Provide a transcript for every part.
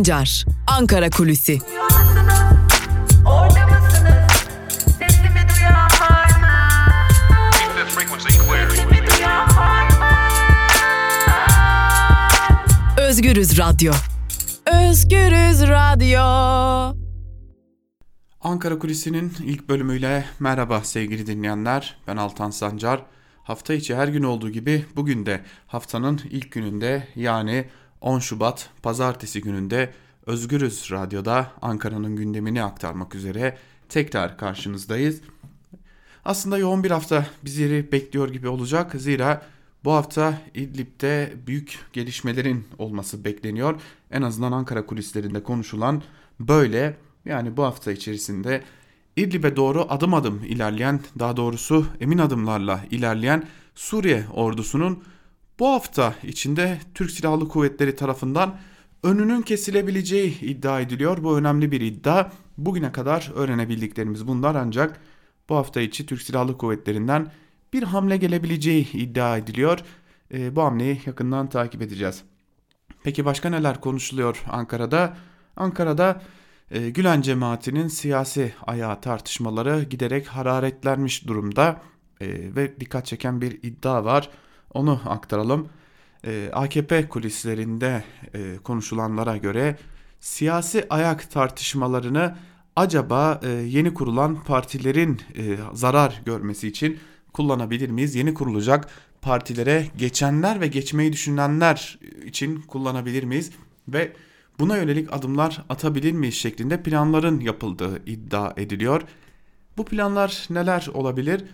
Sancar, Ankara Kulüsi. Özgürüz Radyo. Özgürüz Radyo. Ankara Kulisi'nin ilk bölümüyle merhaba sevgili dinleyenler. Ben Altan Sancar. Hafta içi her gün olduğu gibi bugün de haftanın ilk gününde yani 10 Şubat pazartesi gününde Özgürüz Radyo'da Ankara'nın gündemini aktarmak üzere tekrar karşınızdayız. Aslında yoğun bir hafta bizleri bekliyor gibi olacak. Zira bu hafta İdlib'de büyük gelişmelerin olması bekleniyor. En azından Ankara kulislerinde konuşulan böyle. Yani bu hafta içerisinde İdlib'e doğru adım adım ilerleyen, daha doğrusu emin adımlarla ilerleyen Suriye ordusunun bu hafta içinde Türk Silahlı Kuvvetleri tarafından önünün kesilebileceği iddia ediliyor. Bu önemli bir iddia. Bugüne kadar öğrenebildiklerimiz bunlar ancak bu hafta içi Türk Silahlı Kuvvetleri'nden bir hamle gelebileceği iddia ediliyor. E, bu hamleyi yakından takip edeceğiz. Peki başka neler konuşuluyor Ankara'da? Ankara'da e, Gülen cemaatinin siyasi ayağı tartışmaları giderek hararetlenmiş durumda e, ve dikkat çeken bir iddia var. Onu aktaralım. E, AKP kulislerinde e, konuşulanlara göre siyasi ayak tartışmalarını acaba e, yeni kurulan partilerin e, zarar görmesi için kullanabilir miyiz? Yeni kurulacak partilere geçenler ve geçmeyi düşünenler için kullanabilir miyiz? Ve buna yönelik adımlar atabilir miyiz şeklinde planların yapıldığı iddia ediliyor. Bu planlar neler olabilir?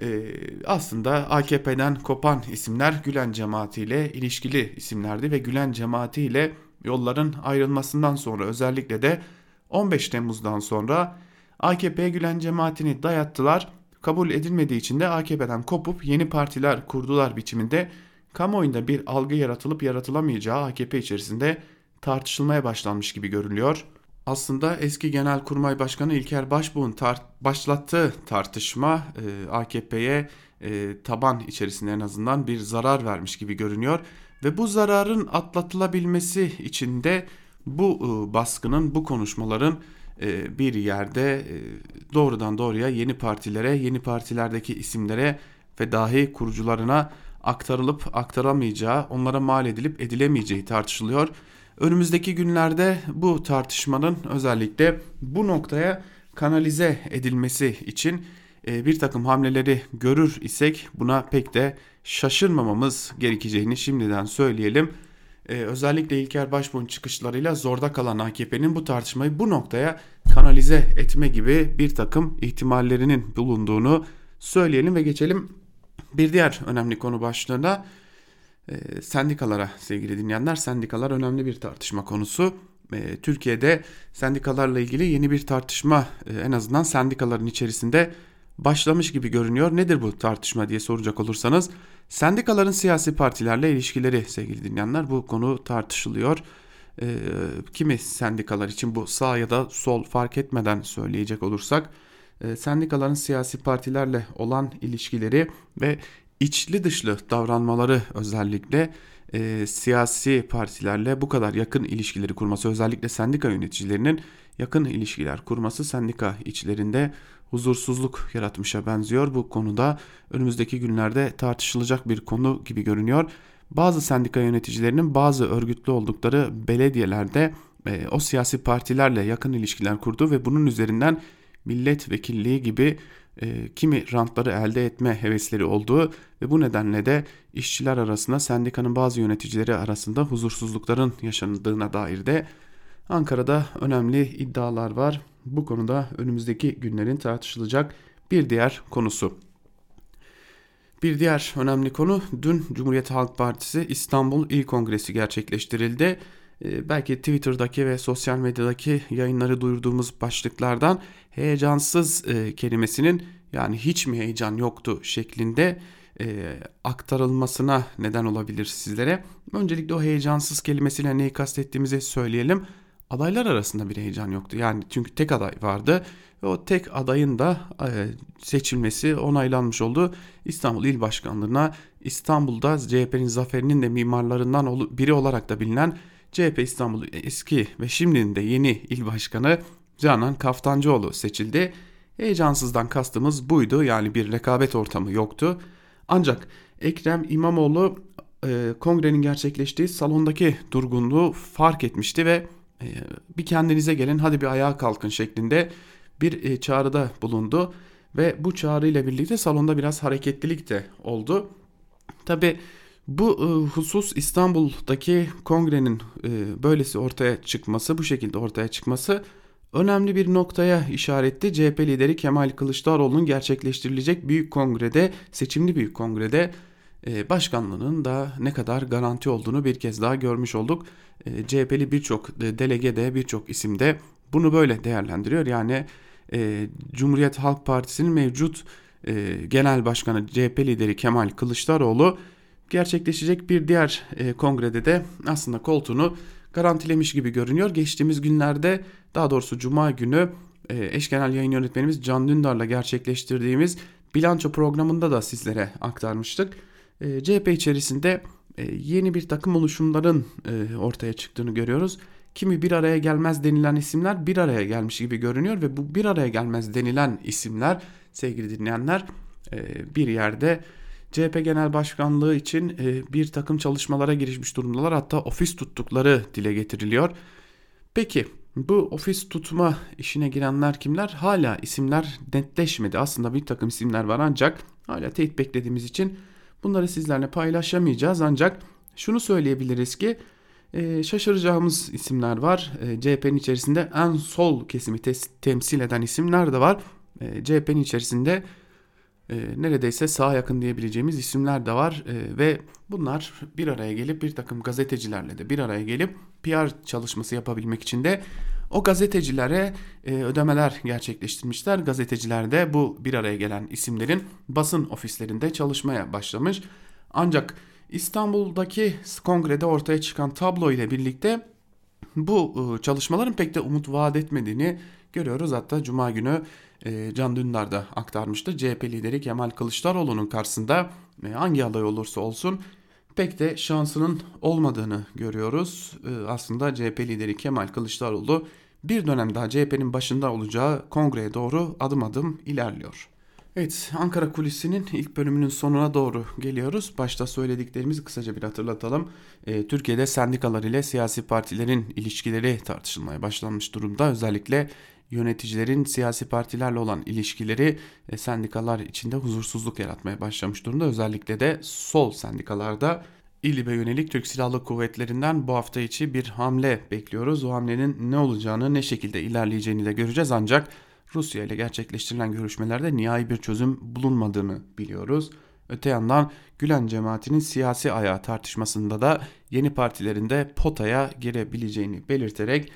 Ee, aslında AKP'den kopan isimler Gülen cemaati ile ilişkili isimlerdi ve Gülen cemaati ile yolların ayrılmasından sonra özellikle de 15 Temmuz'dan sonra AKP'ye Gülen cemaatini dayattılar kabul edilmediği için de AKP'den kopup yeni partiler kurdular biçiminde kamuoyunda bir algı yaratılıp yaratılamayacağı AKP içerisinde tartışılmaya başlanmış gibi görülüyor. Aslında eski Genelkurmay Başkanı İlker Başbuğ'un tar- başlattığı tartışma e, AKP'ye e, taban içerisinde en azından bir zarar vermiş gibi görünüyor. Ve bu zararın atlatılabilmesi için de bu e, baskının, bu konuşmaların e, bir yerde e, doğrudan doğruya yeni partilere, yeni partilerdeki isimlere ve dahi kurucularına aktarılıp aktaramayacağı, onlara mal edilip edilemeyeceği tartışılıyor. Önümüzdeki günlerde bu tartışmanın özellikle bu noktaya kanalize edilmesi için e, bir takım hamleleri görür isek buna pek de şaşırmamamız gerekeceğini şimdiden söyleyelim. E, özellikle İlker Başbuğ'un çıkışlarıyla zorda kalan AKP'nin bu tartışmayı bu noktaya kanalize etme gibi bir takım ihtimallerinin bulunduğunu söyleyelim ve geçelim bir diğer önemli konu başlığına e, sendikalara sevgili dinleyenler. Sendikalar önemli bir tartışma konusu. E, Türkiye'de sendikalarla ilgili yeni bir tartışma e, en azından sendikaların içerisinde başlamış gibi görünüyor. Nedir bu tartışma diye soracak olursanız sendikaların siyasi partilerle ilişkileri sevgili dinleyenler bu konu tartışılıyor. Ee, kimi sendikalar için bu sağ ya da sol fark etmeden söyleyecek olursak e, sendikaların siyasi partilerle olan ilişkileri ve içli dışlı davranmaları özellikle e, siyasi partilerle bu kadar yakın ilişkileri kurması özellikle sendika yöneticilerinin yakın ilişkiler kurması sendika içlerinde huzursuzluk yaratmışa benziyor. Bu konuda önümüzdeki günlerde tartışılacak bir konu gibi görünüyor. Bazı sendika yöneticilerinin bazı örgütlü oldukları belediyelerde e, o siyasi partilerle yakın ilişkiler kurdu ve bunun üzerinden milletvekilliği gibi e, kimi rantları elde etme hevesleri olduğu ve bu nedenle de işçiler arasında sendikanın bazı yöneticileri arasında huzursuzlukların yaşandığına dair de Ankara'da önemli iddialar var. Bu konuda önümüzdeki günlerin tartışılacak bir diğer konusu. Bir diğer önemli konu dün Cumhuriyet Halk Partisi İstanbul İl Kongresi gerçekleştirildi. Ee, belki Twitter'daki ve sosyal medyadaki yayınları duyurduğumuz başlıklardan heyecansız e, kelimesinin yani hiç mi heyecan yoktu şeklinde e, aktarılmasına neden olabilir sizlere. Öncelikle o heyecansız kelimesiyle neyi kastettiğimizi söyleyelim adaylar arasında bir heyecan yoktu. Yani çünkü tek aday vardı ve o tek adayın da e, seçilmesi onaylanmış oldu. İstanbul İl Başkanlığı'na İstanbul'da CHP'nin zaferinin de mimarlarından biri olarak da bilinen CHP İstanbul eski ve şimdinin de yeni il başkanı Canan Kaftancıoğlu seçildi. Heyecansızdan kastımız buydu yani bir rekabet ortamı yoktu. Ancak Ekrem İmamoğlu e, kongrenin gerçekleştiği salondaki durgunluğu fark etmişti ve e, bir kendinize gelin hadi bir ayağa kalkın şeklinde bir e, çağrıda bulundu. Ve bu çağrı ile birlikte salonda biraz hareketlilik de oldu. Tabi bu e, husus İstanbul'daki kongrenin e, böylesi ortaya çıkması, bu şekilde ortaya çıkması önemli bir noktaya işaretti. CHP lideri Kemal Kılıçdaroğlu'nun gerçekleştirilecek büyük kongrede, seçimli büyük kongrede e, başkanlığının da ne kadar garanti olduğunu bir kez daha görmüş olduk. E, CHP'li birçok delege de birçok isim de bunu böyle değerlendiriyor. Yani Cumhuriyet Halk Partisi'nin mevcut genel başkanı CHP lideri Kemal Kılıçdaroğlu gerçekleşecek bir diğer e, kongrede de aslında koltuğunu garantilemiş gibi görünüyor. Geçtiğimiz günlerde daha doğrusu cuma günü e, eş genel yayın yönetmenimiz Can Dündar'la gerçekleştirdiğimiz bilanço programında da sizlere aktarmıştık. E, CHP içerisinde e, yeni bir takım oluşumların e, ortaya çıktığını görüyoruz. Kimi bir araya gelmez denilen isimler bir araya gelmiş gibi görünüyor ve bu bir araya gelmez denilen isimler sevgili dinleyenler e, bir yerde CHP Genel Başkanlığı için e, bir takım çalışmalara girişmiş durumdalar. Hatta ofis tuttukları dile getiriliyor. Peki bu ofis tutma işine girenler kimler? Hala isimler netleşmedi. Aslında bir takım isimler var ancak hala teyit beklediğimiz için bunları sizlerle paylaşamayacağız. Ancak şunu söyleyebiliriz ki e, şaşıracağımız isimler var. E, CHP'nin içerisinde en sol kesimi temsil eden isimler de var. E, CHP'nin içerisinde e, neredeyse sağa yakın diyebileceğimiz isimler de var. E, ve bunlar bir araya gelip bir takım gazetecilerle de bir araya gelip PR çalışması yapabilmek için de o gazetecilere e, ödemeler gerçekleştirmişler. Gazeteciler de bu bir araya gelen isimlerin basın ofislerinde çalışmaya başlamış. Ancak İstanbul'daki kongrede ortaya çıkan tablo ile birlikte bu e, çalışmaların pek de umut vaat etmediğini görüyoruz. Hatta Cuma günü e, Can Dündar da aktarmıştı. CHP lideri Kemal Kılıçdaroğlu'nun karşısında e, hangi aday olursa olsun pek de şansının olmadığını görüyoruz. Aslında CHP lideri Kemal Kılıçdaroğlu bir dönem daha CHP'nin başında olacağı kongreye doğru adım adım ilerliyor. Evet Ankara Kulisi'nin ilk bölümünün sonuna doğru geliyoruz. Başta söylediklerimizi kısaca bir hatırlatalım. E, Türkiye'de sendikalar ile siyasi partilerin ilişkileri tartışılmaya başlanmış durumda. Özellikle yöneticilerin siyasi partilerle olan ilişkileri e, sendikalar içinde huzursuzluk yaratmaya başlamış durumda. Özellikle de sol sendikalarda İLİB'e yönelik Türk Silahlı Kuvvetleri'nden bu hafta içi bir hamle bekliyoruz. O hamlenin ne olacağını, ne şekilde ilerleyeceğini de göreceğiz ancak Rusya ile gerçekleştirilen görüşmelerde nihai bir çözüm bulunmadığını biliyoruz. Öte yandan Gülen cemaatinin siyasi ayağı tartışmasında da yeni partilerinde potaya girebileceğini belirterek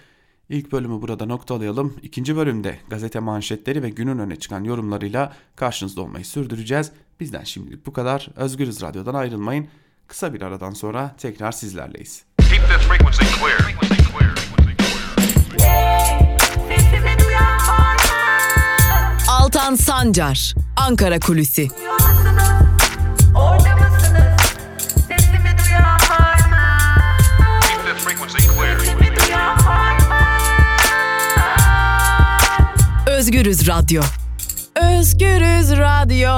ilk bölümü burada noktalayalım. İkinci bölümde gazete manşetleri ve günün öne çıkan yorumlarıyla karşınızda olmayı sürdüreceğiz. Bizden şimdilik bu kadar. Özgürüz Radyo'dan ayrılmayın. Kısa bir aradan sonra tekrar sizlerleyiz. Keep the frequency clear. Altan Sancar, Ankara Kulüsi. Özgürüz Radyo. Özgürüz Radyo.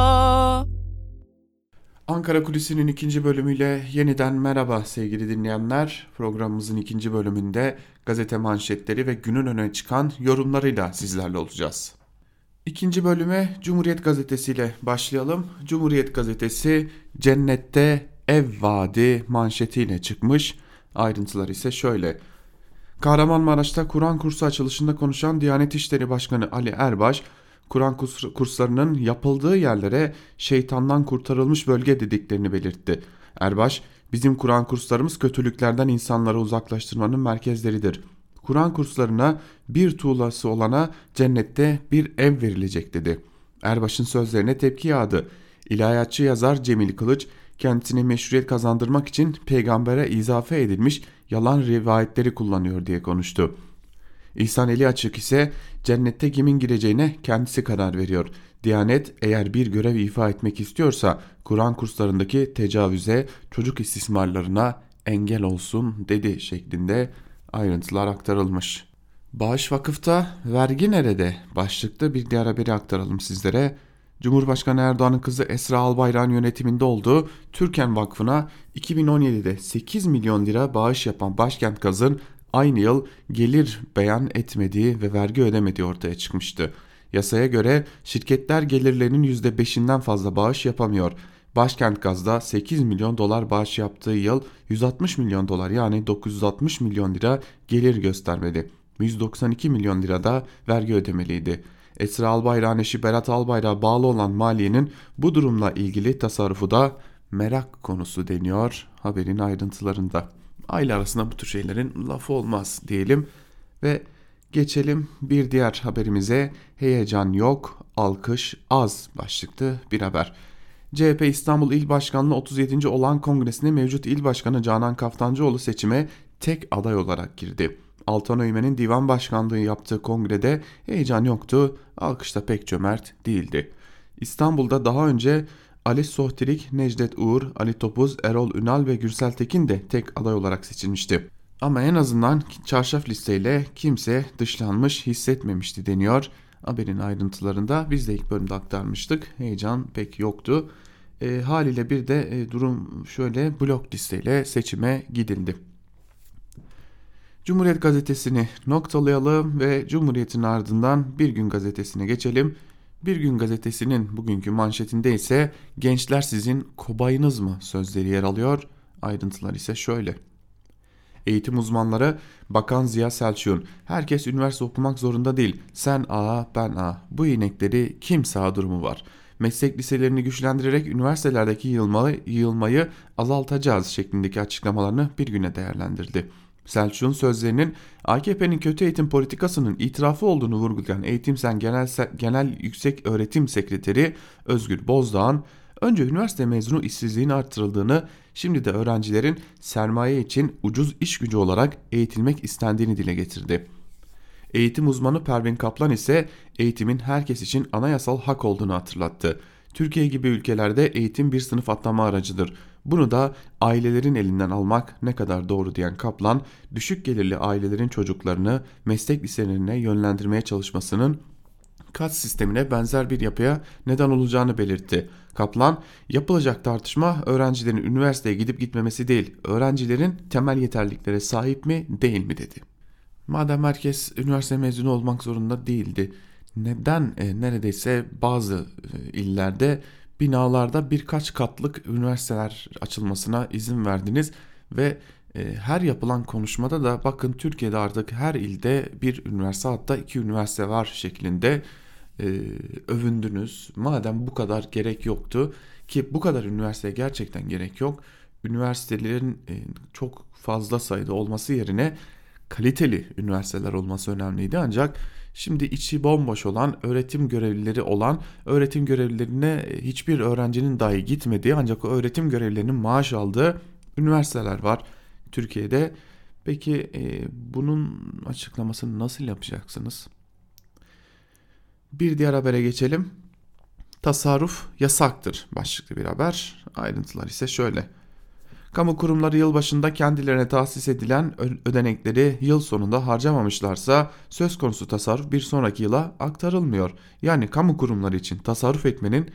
Ankara Kulisi'nin ikinci bölümüyle yeniden merhaba sevgili dinleyenler. Programımızın ikinci bölümünde gazete manşetleri ve günün öne çıkan yorumlarıyla sizlerle olacağız. İkinci bölüme Cumhuriyet Gazetesi ile başlayalım. Cumhuriyet Gazetesi cennette ev vaadi manşetiyle çıkmış. Ayrıntılar ise şöyle. Kahramanmaraş'ta Kur'an kursu açılışında konuşan Diyanet İşleri Başkanı Ali Erbaş, Kur'an kurslarının yapıldığı yerlere şeytandan kurtarılmış bölge dediklerini belirtti. Erbaş, bizim Kur'an kurslarımız kötülüklerden insanları uzaklaştırmanın merkezleridir. Kur'an kurslarına bir tuğlası olana cennette bir ev verilecek dedi. Erbaş'ın sözlerine tepki yağdı. İlahiyatçı yazar Cemil Kılıç kendisine meşruiyet kazandırmak için peygambere izafe edilmiş yalan rivayetleri kullanıyor diye konuştu. İhsan Eli Açık ise cennette kimin gireceğine kendisi karar veriyor. Diyanet eğer bir görev ifa etmek istiyorsa Kur'an kurslarındaki tecavüze, çocuk istismarlarına engel olsun dedi şeklinde ayrıntılar aktarılmış. Bağış Vakıf'ta vergi nerede? Başlıklı bir diğer haberi aktaralım sizlere. Cumhurbaşkanı Erdoğan'ın kızı Esra Albayrak'ın yönetiminde olduğu Türken Vakfı'na 2017'de 8 milyon lira bağış yapan Başkent Gaz'ın aynı yıl gelir beyan etmediği ve vergi ödemediği ortaya çıkmıştı. Yasaya göre şirketler gelirlerinin %5'inden fazla bağış yapamıyor. Başkent Gaz'da 8 milyon dolar bağış yaptığı yıl 160 milyon dolar yani 960 milyon lira gelir göstermedi. 192 milyon lirada vergi ödemeliydi. Esra Albayrak'ın eşi Berat Albayrak'a bağlı olan maliyenin bu durumla ilgili tasarrufu da merak konusu deniyor haberin ayrıntılarında. Aile arasında bu tür şeylerin lafı olmaz diyelim ve geçelim bir diğer haberimize heyecan yok alkış az başlıklı bir haber. CHP İstanbul İl Başkanlığı 37. olan kongresine mevcut il başkanı Canan Kaftancıoğlu seçime tek aday olarak girdi. Altan Öymen'in divan başkanlığı yaptığı kongrede heyecan yoktu, alkış da pek cömert değildi. İstanbul'da daha önce Ali Sohtirik, Necdet Uğur, Ali Topuz, Erol Ünal ve Gürsel Tekin de tek aday olarak seçilmişti. Ama en azından çarşaf listeyle kimse dışlanmış hissetmemişti deniyor. Haberin ayrıntılarında biz de ilk bölümde aktarmıştık. Heyecan pek yoktu. E, haliyle bir de e, durum şöyle blok listeyle seçime gidildi. Cumhuriyet gazetesini noktalayalım ve Cumhuriyet'in ardından Bir Gün gazetesine geçelim. Bir Gün gazetesinin bugünkü manşetinde ise gençler sizin kobayınız mı sözleri yer alıyor. Ayrıntılar ise şöyle. Eğitim uzmanları Bakan Ziya Selçuk'un herkes üniversite okumak zorunda değil. Sen A, ben A. Bu inekleri kim sağ durumu var. Meslek liselerini güçlendirerek üniversitelerdeki yığılmayı, yığılmayı azaltacağız şeklindeki açıklamalarını bir güne değerlendirdi. Selçuk'un sözlerinin AKP'nin kötü eğitim politikasının itirafı olduğunu vurgulayan Eğitimsen Genel, Genel Yüksek Öğretim Sekreteri Özgür Bozdağ'ın önce üniversite mezunu işsizliğin artırıldığını, şimdi de öğrencilerin sermaye için ucuz iş gücü olarak eğitilmek istendiğini dile getirdi. Eğitim uzmanı Pervin Kaplan ise eğitimin herkes için anayasal hak olduğunu hatırlattı. Türkiye gibi ülkelerde eğitim bir sınıf atlama aracıdır. Bunu da ailelerin elinden almak ne kadar doğru diyen Kaplan, düşük gelirli ailelerin çocuklarını meslek liselerine yönlendirmeye çalışmasının kat sistemine benzer bir yapıya neden olacağını belirtti. Kaplan, yapılacak tartışma öğrencilerin üniversiteye gidip gitmemesi değil, öğrencilerin temel yeterliklere sahip mi değil mi dedi. Madem herkes üniversite mezunu olmak zorunda değildi, neden e, neredeyse bazı e, illerde binalarda birkaç katlık üniversiteler açılmasına izin verdiniz ve e, her yapılan konuşmada da bakın Türkiye'de artık her ilde bir üniversite hatta iki üniversite var şeklinde e, övündünüz. Madem bu kadar gerek yoktu ki bu kadar üniversiteye gerçekten gerek yok. Üniversitelerin e, çok fazla sayıda olması yerine kaliteli üniversiteler olması önemliydi ancak Şimdi içi bomboş olan öğretim görevlileri olan öğretim görevlilerine hiçbir öğrencinin dahi gitmediği ancak o öğretim görevlilerinin maaş aldığı üniversiteler var Türkiye'de. Peki e, bunun açıklamasını nasıl yapacaksınız? Bir diğer habere geçelim. Tasarruf yasaktır başlıklı bir haber. Ayrıntılar ise şöyle. Kamu kurumları yılbaşında kendilerine tahsis edilen ödenekleri yıl sonunda harcamamışlarsa söz konusu tasarruf bir sonraki yıla aktarılmıyor. Yani kamu kurumları için tasarruf etmenin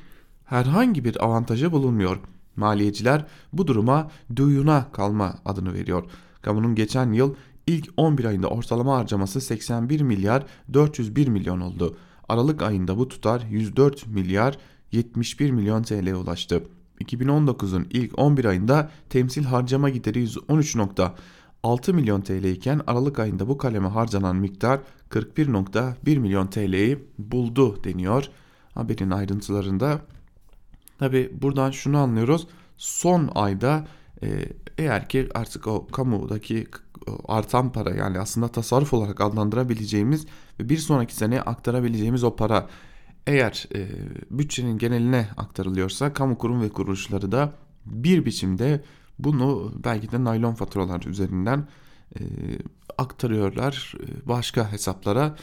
herhangi bir avantajı bulunmuyor. Maliyeciler bu duruma duyuna kalma adını veriyor. Kamunun geçen yıl ilk 11 ayında ortalama harcaması 81 milyar 401 milyon oldu. Aralık ayında bu tutar 104 milyar 71 milyon TL'ye ulaştı. 2019'un ilk 11 ayında temsil harcama gideri 113.6 milyon TL iken Aralık ayında bu kaleme harcanan miktar 41.1 milyon TL'yi buldu deniyor haberin ayrıntılarında. Tabi buradan şunu anlıyoruz. Son ayda e, eğer ki artık o kamudaki artan para yani aslında tasarruf olarak adlandırabileceğimiz ve bir sonraki sene aktarabileceğimiz o para eğer e, bütçenin geneline aktarılıyorsa kamu kurum ve kuruluşları da bir biçimde bunu belki de naylon faturalar üzerinden e, aktarıyorlar e, başka hesaplara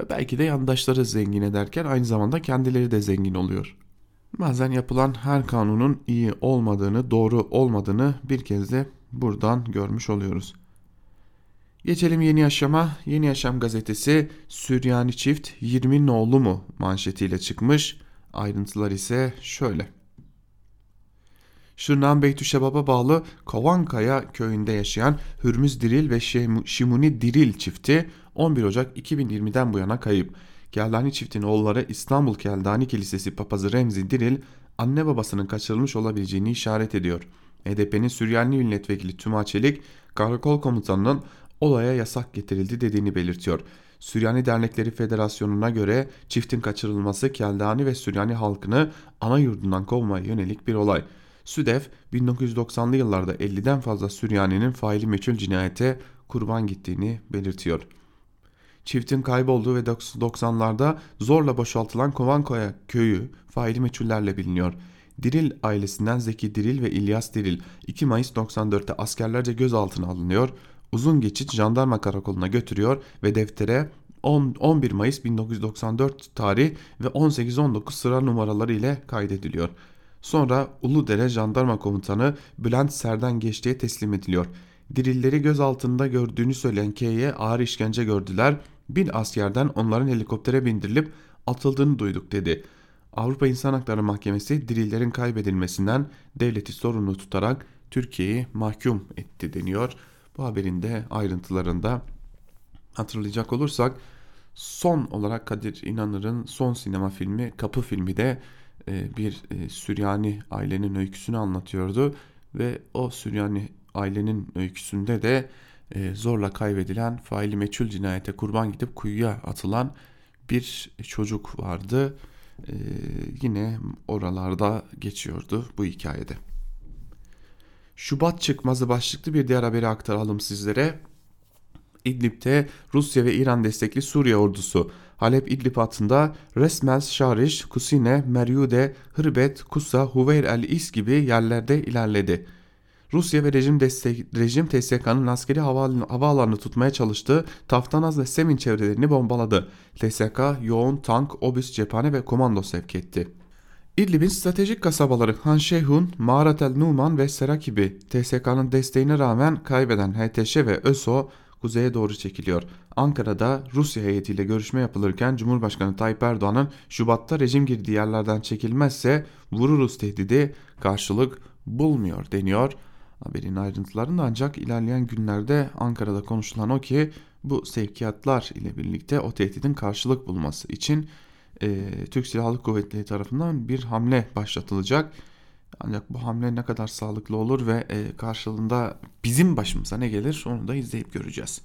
ve belki de yandaşları zengin ederken aynı zamanda kendileri de zengin oluyor. Bazen yapılan her kanunun iyi olmadığını, doğru olmadığını bir kez de buradan görmüş oluyoruz. Geçelim Yeni Yaşam'a. Yeni Yaşam gazetesi Süryani çift 20 oğlu mu manşetiyle çıkmış. Ayrıntılar ise şöyle. Şırnak'ın Beytüşebab'a bağlı Kovankaya köyünde yaşayan Hürmüz Diril ve Şimuni Diril çifti 11 Ocak 2020'den bu yana kayıp. Keldani çiftin oğulları İstanbul Keldani Kilisesi papazı Remzi Diril anne babasının kaçırılmış olabileceğini işaret ediyor. HDP'nin Süryani milletvekili Tüma Çelik karakol komutanının olaya yasak getirildi dediğini belirtiyor. Süryani Dernekleri Federasyonu'na göre çiftin kaçırılması Keldani ve Süryani halkını ana yurdundan kovmaya yönelik bir olay. SÜDEF 1990'lı yıllarda 50'den fazla Süryani'nin faili meçhul cinayete kurban gittiğini belirtiyor. Çiftin kaybolduğu ve 90'larda zorla boşaltılan Kovankoya köyü faili meçhullerle biliniyor. Diril ailesinden Zeki Diril ve İlyas Diril 2 Mayıs 94'te askerlerce gözaltına alınıyor uzun geçit jandarma karakoluna götürüyor ve deftere 10, 11 Mayıs 1994 tarih ve 18-19 sıra numaraları ile kaydediliyor. Sonra Uludere Jandarma Komutanı Bülent Serden Geçti'ye teslim ediliyor. Dirilleri gözaltında gördüğünü söyleyen K'ye ağır işkence gördüler. Bin askerden onların helikoptere bindirilip atıldığını duyduk dedi. Avrupa İnsan Hakları Mahkemesi dirillerin kaybedilmesinden devleti sorumlu tutarak Türkiye'yi mahkum etti deniyor. Bu haberin de ayrıntılarında hatırlayacak olursak son olarak Kadir İnanır'ın son sinema filmi Kapı filmi de e, bir e, Süryani ailenin öyküsünü anlatıyordu ve o Süryani ailenin öyküsünde de e, zorla kaybedilen faili meçhul cinayete kurban gidip kuyuya atılan bir çocuk vardı. Yine oralarda geçiyordu bu hikayede. Şubat çıkmazı başlıklı bir diğer haberi aktaralım sizlere. İdlib'de Rusya ve İran destekli Suriye ordusu Halep İdlib hattında Resmels, Şariş, Kusine, Meryude, Hırbet, Kusa, Huveyr el-İs gibi yerlerde ilerledi. Rusya ve rejim, destek, rejim TSK'nın askeri havaalanını tutmaya çalıştığı Taftanaz ve Semin çevrelerini bombaladı. TSK yoğun tank, obüs, cephane ve komando sevk etti. İdlib'in stratejik kasabaları Han Şehun, Mağarat el Numan ve Serakibi TSK'nın desteğine rağmen kaybeden HTŞ ve ÖSO kuzeye doğru çekiliyor. Ankara'da Rusya heyetiyle görüşme yapılırken Cumhurbaşkanı Tayyip Erdoğan'ın Şubat'ta rejim girdiği yerlerden çekilmezse vururuz tehdidi karşılık bulmuyor deniyor. Haberin ayrıntılarında ancak ilerleyen günlerde Ankara'da konuşulan o ki bu sevkiyatlar ile birlikte o tehdidin karşılık bulması için e, Türk Silahlı Kuvvetleri tarafından bir hamle başlatılacak. Ancak bu hamle ne kadar sağlıklı olur ve e, karşılığında bizim başımıza ne gelir onu da izleyip göreceğiz.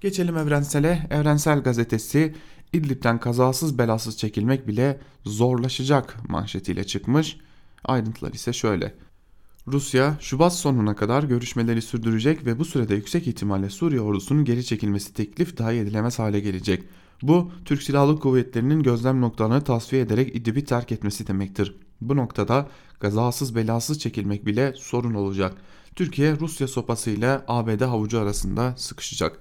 Geçelim Evrensel'e. Evrensel gazetesi İdlib'den kazasız belasız çekilmek bile zorlaşacak manşetiyle çıkmış. Ayrıntılar ise şöyle. Rusya Şubat sonuna kadar görüşmeleri sürdürecek ve bu sürede yüksek ihtimalle Suriye ordusunun geri çekilmesi teklif dahi edilemez hale gelecek. Bu Türk Silahlı Kuvvetleri'nin gözlem noktalarını tasfiye ederek İdlib'i terk etmesi demektir. Bu noktada gazasız belasız çekilmek bile sorun olacak. Türkiye Rusya sopası ile ABD havucu arasında sıkışacak.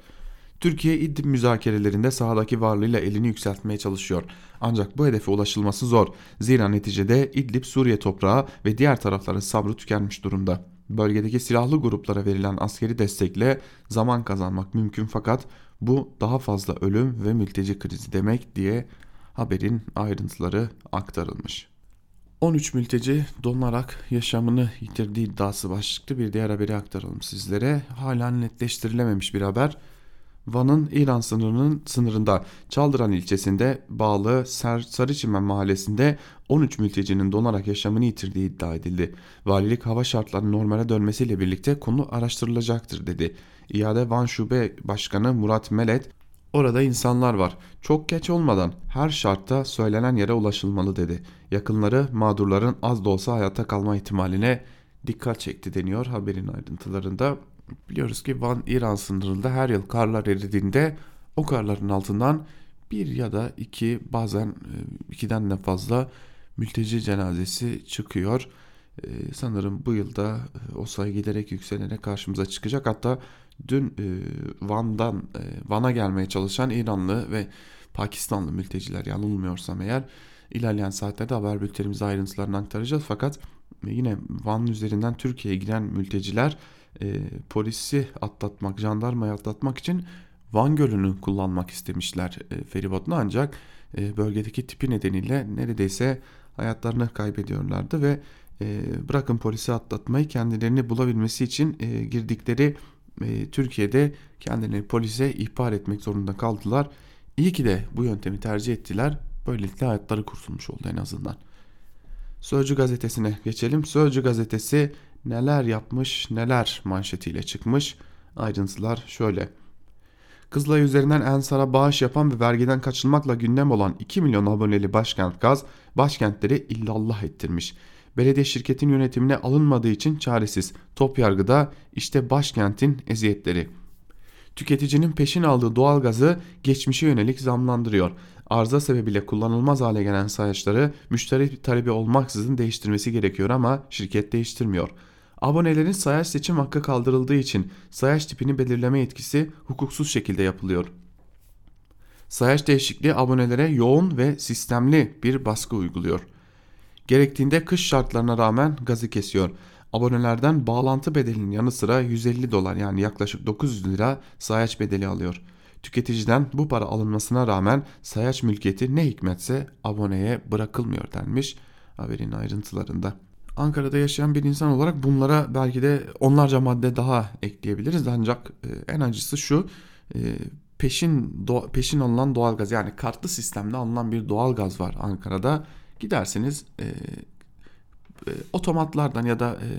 Türkiye İdlib müzakerelerinde sahadaki varlığıyla elini yükseltmeye çalışıyor. Ancak bu hedefe ulaşılması zor. Zira neticede İdlib Suriye toprağı ve diğer tarafların sabrı tükenmiş durumda. Bölgedeki silahlı gruplara verilen askeri destekle zaman kazanmak mümkün fakat bu daha fazla ölüm ve mülteci krizi demek diye haberin ayrıntıları aktarılmış. 13 mülteci donarak yaşamını yitirdiği iddiası başlıklı bir diğer haberi aktaralım sizlere. Hala netleştirilememiş bir haber. Van'ın İran sınırının sınırında Çaldıran ilçesinde bağlı Ser, Sarıçimen mahallesinde 13 mültecinin donarak yaşamını yitirdiği iddia edildi. Valilik hava şartlarının normale dönmesiyle birlikte konu araştırılacaktır dedi. İade Van Şube Başkanı Murat Melet Orada insanlar var. Çok geç olmadan her şartta söylenen yere ulaşılmalı dedi. Yakınları mağdurların az da olsa hayatta kalma ihtimaline dikkat çekti deniyor haberin ayrıntılarında. Biliyoruz ki Van İran sınırında her yıl karlar eridiğinde o karların altından bir ya da iki bazen e, ikiden de fazla mülteci cenazesi çıkıyor. Ee, sanırım bu yılda e, o sayı giderek yükselerek karşımıza çıkacak. Hatta dün e, Van'dan e, Van'a gelmeye çalışan İranlı ve Pakistanlı mülteciler yanılmıyorsam eğer ilerleyen saatlerde haber bültenimize ayrıntılarını aktaracağız. Fakat yine Van üzerinden Türkiye'ye giden mülteciler e, polisi atlatmak, jandarmayı atlatmak için Van Gölü'nü kullanmak istemişler e, feribotunu ancak e, bölgedeki tipi nedeniyle neredeyse hayatlarını kaybediyorlardı ve e, bırakın polisi atlatmayı kendilerini bulabilmesi için e, girdikleri e, Türkiye'de kendilerini polise ihbar etmek zorunda kaldılar. İyi ki de bu yöntemi tercih ettiler. Böylelikle hayatları kurtulmuş oldu en azından. Sözcü gazetesine geçelim. Sözcü gazetesi neler yapmış neler manşetiyle çıkmış. Ayrıntılar şöyle. Kızılay üzerinden Ensar'a bağış yapan ve vergiden kaçınmakla gündem olan 2 milyon aboneli Başkent Gaz başkentleri illallah ettirmiş. Belediye şirketin yönetimine alınmadığı için çaresiz. Top yargıda işte başkentin eziyetleri. Tüketicinin peşin aldığı doğalgazı geçmişe yönelik zamlandırıyor. Arıza sebebiyle kullanılmaz hale gelen sayaçları müşteri talebi olmaksızın değiştirmesi gerekiyor ama şirket değiştirmiyor. Abonelerin sayaç seçim hakkı kaldırıldığı için sayaç tipini belirleme yetkisi hukuksuz şekilde yapılıyor. Sayaç değişikliği abonelere yoğun ve sistemli bir baskı uyguluyor. Gerektiğinde kış şartlarına rağmen gazı kesiyor. Abonelerden bağlantı bedelinin yanı sıra 150 dolar yani yaklaşık 900 lira sayaç bedeli alıyor. Tüketiciden bu para alınmasına rağmen sayaç mülkiyeti ne hikmetse aboneye bırakılmıyor denmiş haberin ayrıntılarında. Ankara'da yaşayan bir insan olarak bunlara belki de onlarca madde daha ekleyebiliriz ancak e, en acısı şu e, peşin peşin alınan doğalgaz yani kartlı sistemde alınan bir doğalgaz var Ankara'da gidersiniz e, e, otomatlardan ya da e,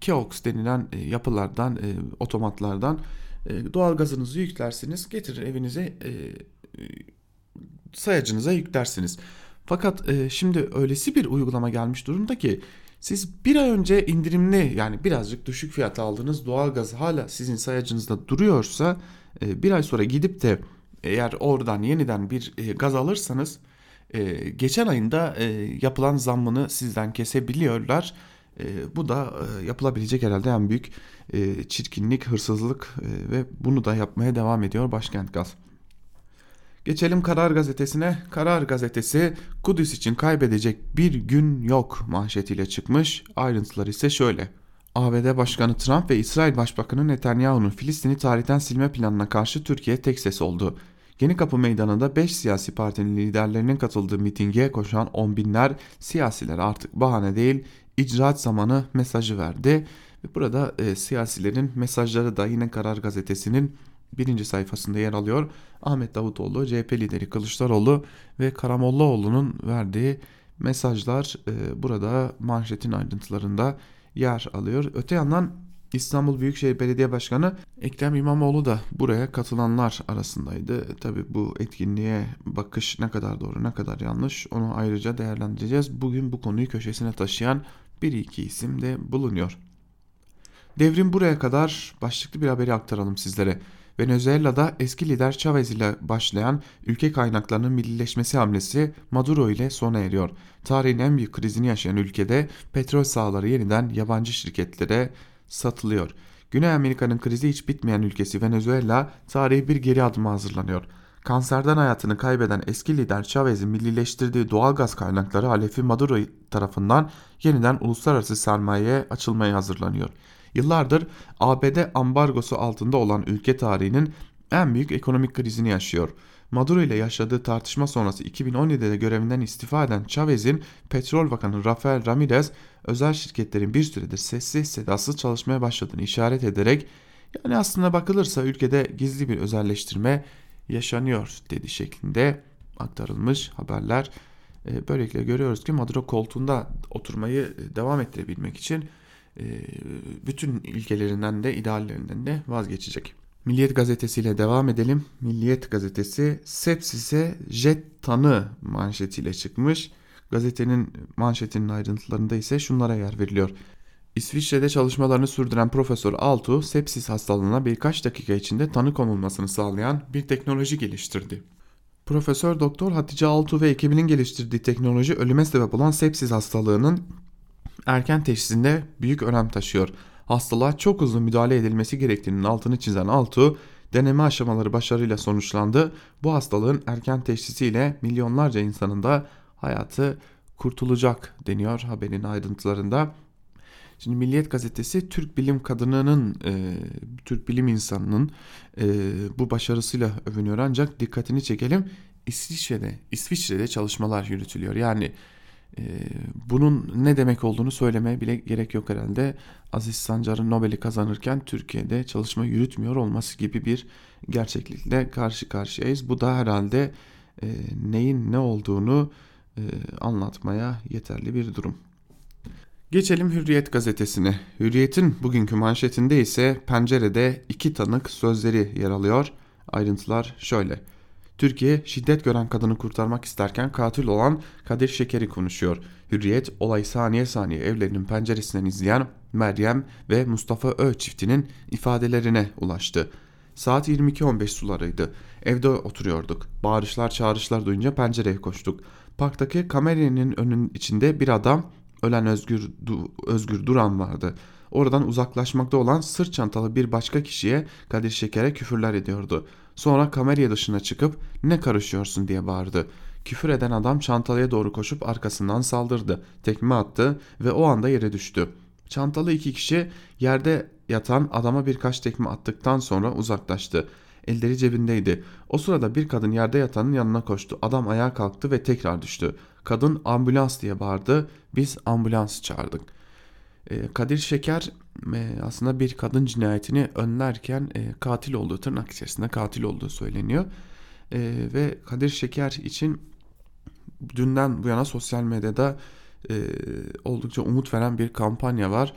keoks denilen e, yapılardan e, otomatlardan e, doğalgazınızı yüklersiniz getirir evinize e, sayacınıza yüklersiniz. Fakat e, şimdi öylesi bir uygulama gelmiş durumda ki siz bir ay önce indirimli yani birazcık düşük fiyata aldığınız doğalgaz hala sizin sayacınızda duruyorsa e, bir ay sonra gidip de eğer oradan yeniden bir e, gaz alırsanız e, geçen ayında e, yapılan zammını sizden kesebiliyorlar. E, bu da e, yapılabilecek herhalde en büyük e, çirkinlik, hırsızlık e, ve bunu da yapmaya devam ediyor Başkent Gaz. Geçelim Karar Gazetesi'ne. Karar Gazetesi Kudüs için kaybedecek bir gün yok manşetiyle çıkmış. Ayrıntılar ise şöyle. ABD Başkanı Trump ve İsrail Başbakanı Netanyahu'nun Filistin'i tarihten silme planına karşı Türkiye tek ses oldu. Yeni Kapı Meydanı'nda 5 siyasi partinin liderlerinin katıldığı mitinge koşan on binler siyasiler artık bahane değil icraat zamanı mesajı verdi. Ve burada e, siyasilerin mesajları da yine Karar Gazetesi'nin birinci sayfasında yer alıyor. Ahmet Davutoğlu, CHP lideri Kılıçdaroğlu ve Karamollaoğlu'nun verdiği mesajlar e, burada manşetin ayrıntılarında yer alıyor. Öte yandan İstanbul Büyükşehir Belediye Başkanı Ekrem İmamoğlu da buraya katılanlar arasındaydı. Tabi bu etkinliğe bakış ne kadar doğru ne kadar yanlış onu ayrıca değerlendireceğiz. Bugün bu konuyu köşesine taşıyan bir iki isim de bulunuyor. Devrim buraya kadar başlıklı bir haberi aktaralım sizlere. Venezuela'da eski lider Chavez ile başlayan ülke kaynaklarının millileşmesi hamlesi Maduro ile sona eriyor. Tarihin en büyük krizini yaşayan ülkede petrol sahaları yeniden yabancı şirketlere satılıyor. Güney Amerika'nın krizi hiç bitmeyen ülkesi Venezuela tarihi bir geri adıma hazırlanıyor. Kanserden hayatını kaybeden eski lider Chavez'in millileştirdiği doğal gaz kaynakları Alefi Maduro tarafından yeniden uluslararası sermayeye açılmaya hazırlanıyor. Yıllardır ABD ambargosu altında olan ülke tarihinin en büyük ekonomik krizini yaşıyor. Maduro ile yaşadığı tartışma sonrası 2017'de görevinden istifa eden Chavez'in Petrol Bakanı Rafael Ramirez özel şirketlerin bir süredir sessiz sedasız çalışmaya başladığını işaret ederek yani aslında bakılırsa ülkede gizli bir özelleştirme yaşanıyor dedi şeklinde aktarılmış haberler. E, böylelikle görüyoruz ki Maduro koltuğunda oturmayı devam ettirebilmek için e, bütün ilkelerinden de ideallerinden de vazgeçecek. Milliyet gazetesiyle devam edelim. Milliyet gazetesi sepsise jet tanı manşetiyle çıkmış. Gazetenin manşetinin ayrıntılarında ise şunlara yer veriliyor. İsviçre'de çalışmalarını sürdüren Profesör Altu, sepsis hastalığına birkaç dakika içinde tanı konulmasını sağlayan bir teknoloji geliştirdi. Profesör Doktor Hatice Altu ve ekibinin geliştirdiği teknoloji ölüme sebep olan sepsis hastalığının erken teşhisinde büyük önem taşıyor. Hastalığa çok hızlı müdahale edilmesi gerektiğinin altını çizen Altu, deneme aşamaları başarıyla sonuçlandı. Bu hastalığın erken teşhisiyle milyonlarca insanın da hayatı kurtulacak deniyor haberin ayrıntılarında. Şimdi Milliyet gazetesi Türk bilim kadınının, e, Türk bilim insanının e, bu başarısıyla övünüyor. Ancak dikkatini çekelim İsviçre'de, İsviçre'de çalışmalar yürütülüyor. Yani bunun ne demek olduğunu söylemeye bile gerek yok herhalde. Aziz Sancar'ın Nobel'i kazanırken Türkiye'de çalışma yürütmüyor olması gibi bir gerçeklikle karşı karşıyayız. Bu da herhalde e, neyin ne olduğunu e, anlatmaya yeterli bir durum. Geçelim Hürriyet gazetesine. Hürriyet'in bugünkü manşetinde ise pencerede iki tanık sözleri yer alıyor. Ayrıntılar şöyle. Türkiye şiddet gören kadını kurtarmak isterken katil olan Kadir Şeker'i konuşuyor. Hürriyet olay saniye saniye evlerinin penceresinden izleyen Meryem ve Mustafa Ö çiftinin ifadelerine ulaştı. Saat 22.15 sularıydı. Evde oturuyorduk. Bağırışlar çağrışlar duyunca pencereye koştuk. Parktaki kameranın önün içinde bir adam ölen Özgür, du, Özgür Duran vardı. Oradan uzaklaşmakta olan sırt çantalı bir başka kişiye Kadir Şeker'e küfürler ediyordu. Sonra kameraya dışına çıkıp ne karışıyorsun diye bağırdı. Küfür eden adam çantalıya doğru koşup arkasından saldırdı. Tekme attı ve o anda yere düştü. Çantalı iki kişi yerde yatan adama birkaç tekme attıktan sonra uzaklaştı. Elleri cebindeydi. O sırada bir kadın yerde yatanın yanına koştu. Adam ayağa kalktı ve tekrar düştü. Kadın ambulans diye bağırdı. Biz ambulans çağırdık. Ee, Kadir Şeker e, aslında bir kadın cinayetini önlerken e, katil olduğu tırnak içerisinde katil olduğu söyleniyor. E, ve Kadir Şeker için dünden bu yana sosyal medyada oldukça umut veren bir kampanya var.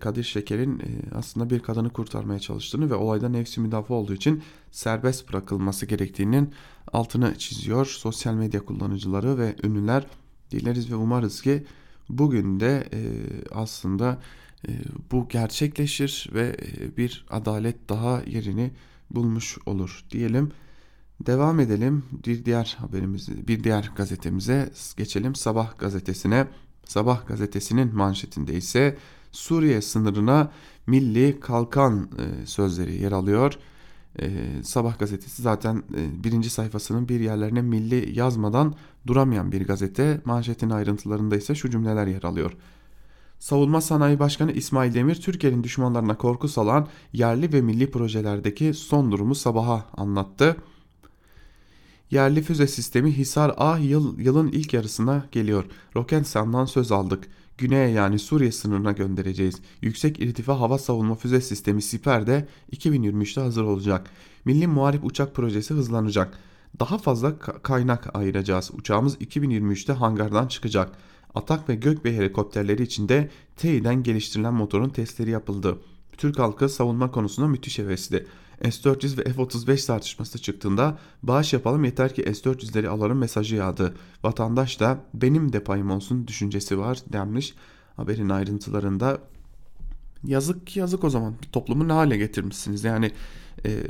Kadir Şeker'in aslında bir kadını kurtarmaya çalıştığını ve olayda nefsi müdafaa olduğu için serbest bırakılması gerektiğinin altını çiziyor. Sosyal medya kullanıcıları ve ünlüler dileriz ve umarız ki bugün de aslında ee, bu gerçekleşir ve e, bir adalet daha yerini bulmuş olur diyelim. Devam edelim bir diğer haberimizi, bir diğer gazetemize geçelim. Sabah gazetesine. Sabah gazetesinin manşetinde ise Suriye sınırına milli kalkan e, sözleri yer alıyor. E, Sabah gazetesi zaten birinci sayfasının bir yerlerine milli yazmadan duramayan bir gazete. Manşetin ayrıntılarında ise şu cümleler yer alıyor. Savunma Sanayi Başkanı İsmail Demir, Türkiye'nin düşmanlarına korku salan yerli ve milli projelerdeki son durumu sabaha anlattı. Yerli füze sistemi Hisar A yıl, yılın ilk yarısına geliyor. Roketsan'dan söz aldık. Güney'e yani Suriye sınırına göndereceğiz. Yüksek irtifa hava savunma füze sistemi Siper de 2023'te hazır olacak. Milli Muharip Uçak Projesi hızlanacak. Daha fazla kaynak ayıracağız. Uçağımız 2023'te hangardan çıkacak. Atak ve Gökbey helikopterleri içinde TEİ'den geliştirilen motorun testleri yapıldı. Türk halkı savunma konusunda müthiş hevesli. S-400 ve F-35 tartışması çıktığında bağış yapalım yeter ki S-400'leri alalım mesajı yağdı. Vatandaş da benim de payım olsun düşüncesi var denmiş haberin ayrıntılarında. Yazık ki yazık o zaman toplumu ne hale getirmişsiniz yani e,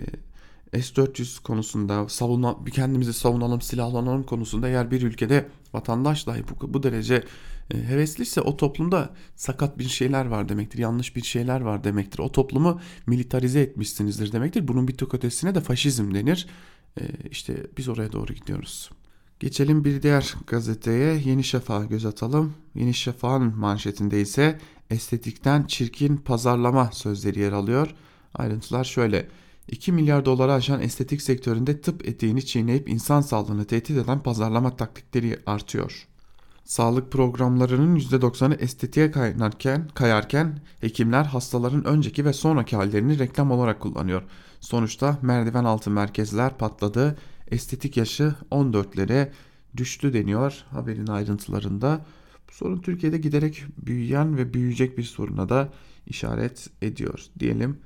S-400 konusunda savunma, kendimizi savunalım, silahlanalım konusunda eğer bir ülkede vatandaş dahi bu, bu derece hevesliyse o toplumda sakat bir şeyler var demektir. Yanlış bir şeyler var demektir. O toplumu militarize etmişsinizdir demektir. Bunun bir tık ötesine de faşizm denir. E, işte biz oraya doğru gidiyoruz. Geçelim bir diğer gazeteye Yeni Şafak'a göz atalım. Yeni Şafak'ın manşetinde ise estetikten çirkin pazarlama sözleri yer alıyor. Ayrıntılar şöyle. 2 milyar dolara aşan estetik sektöründe tıp etiğini çiğneyip insan sağlığını tehdit eden pazarlama taktikleri artıyor. Sağlık programlarının %90'ı estetiğe kaynarken, kayarken hekimler hastaların önceki ve sonraki hallerini reklam olarak kullanıyor. Sonuçta merdiven altı merkezler patladı, estetik yaşı 14'lere düştü deniyor haberin ayrıntılarında. Bu sorun Türkiye'de giderek büyüyen ve büyüyecek bir soruna da işaret ediyor diyelim.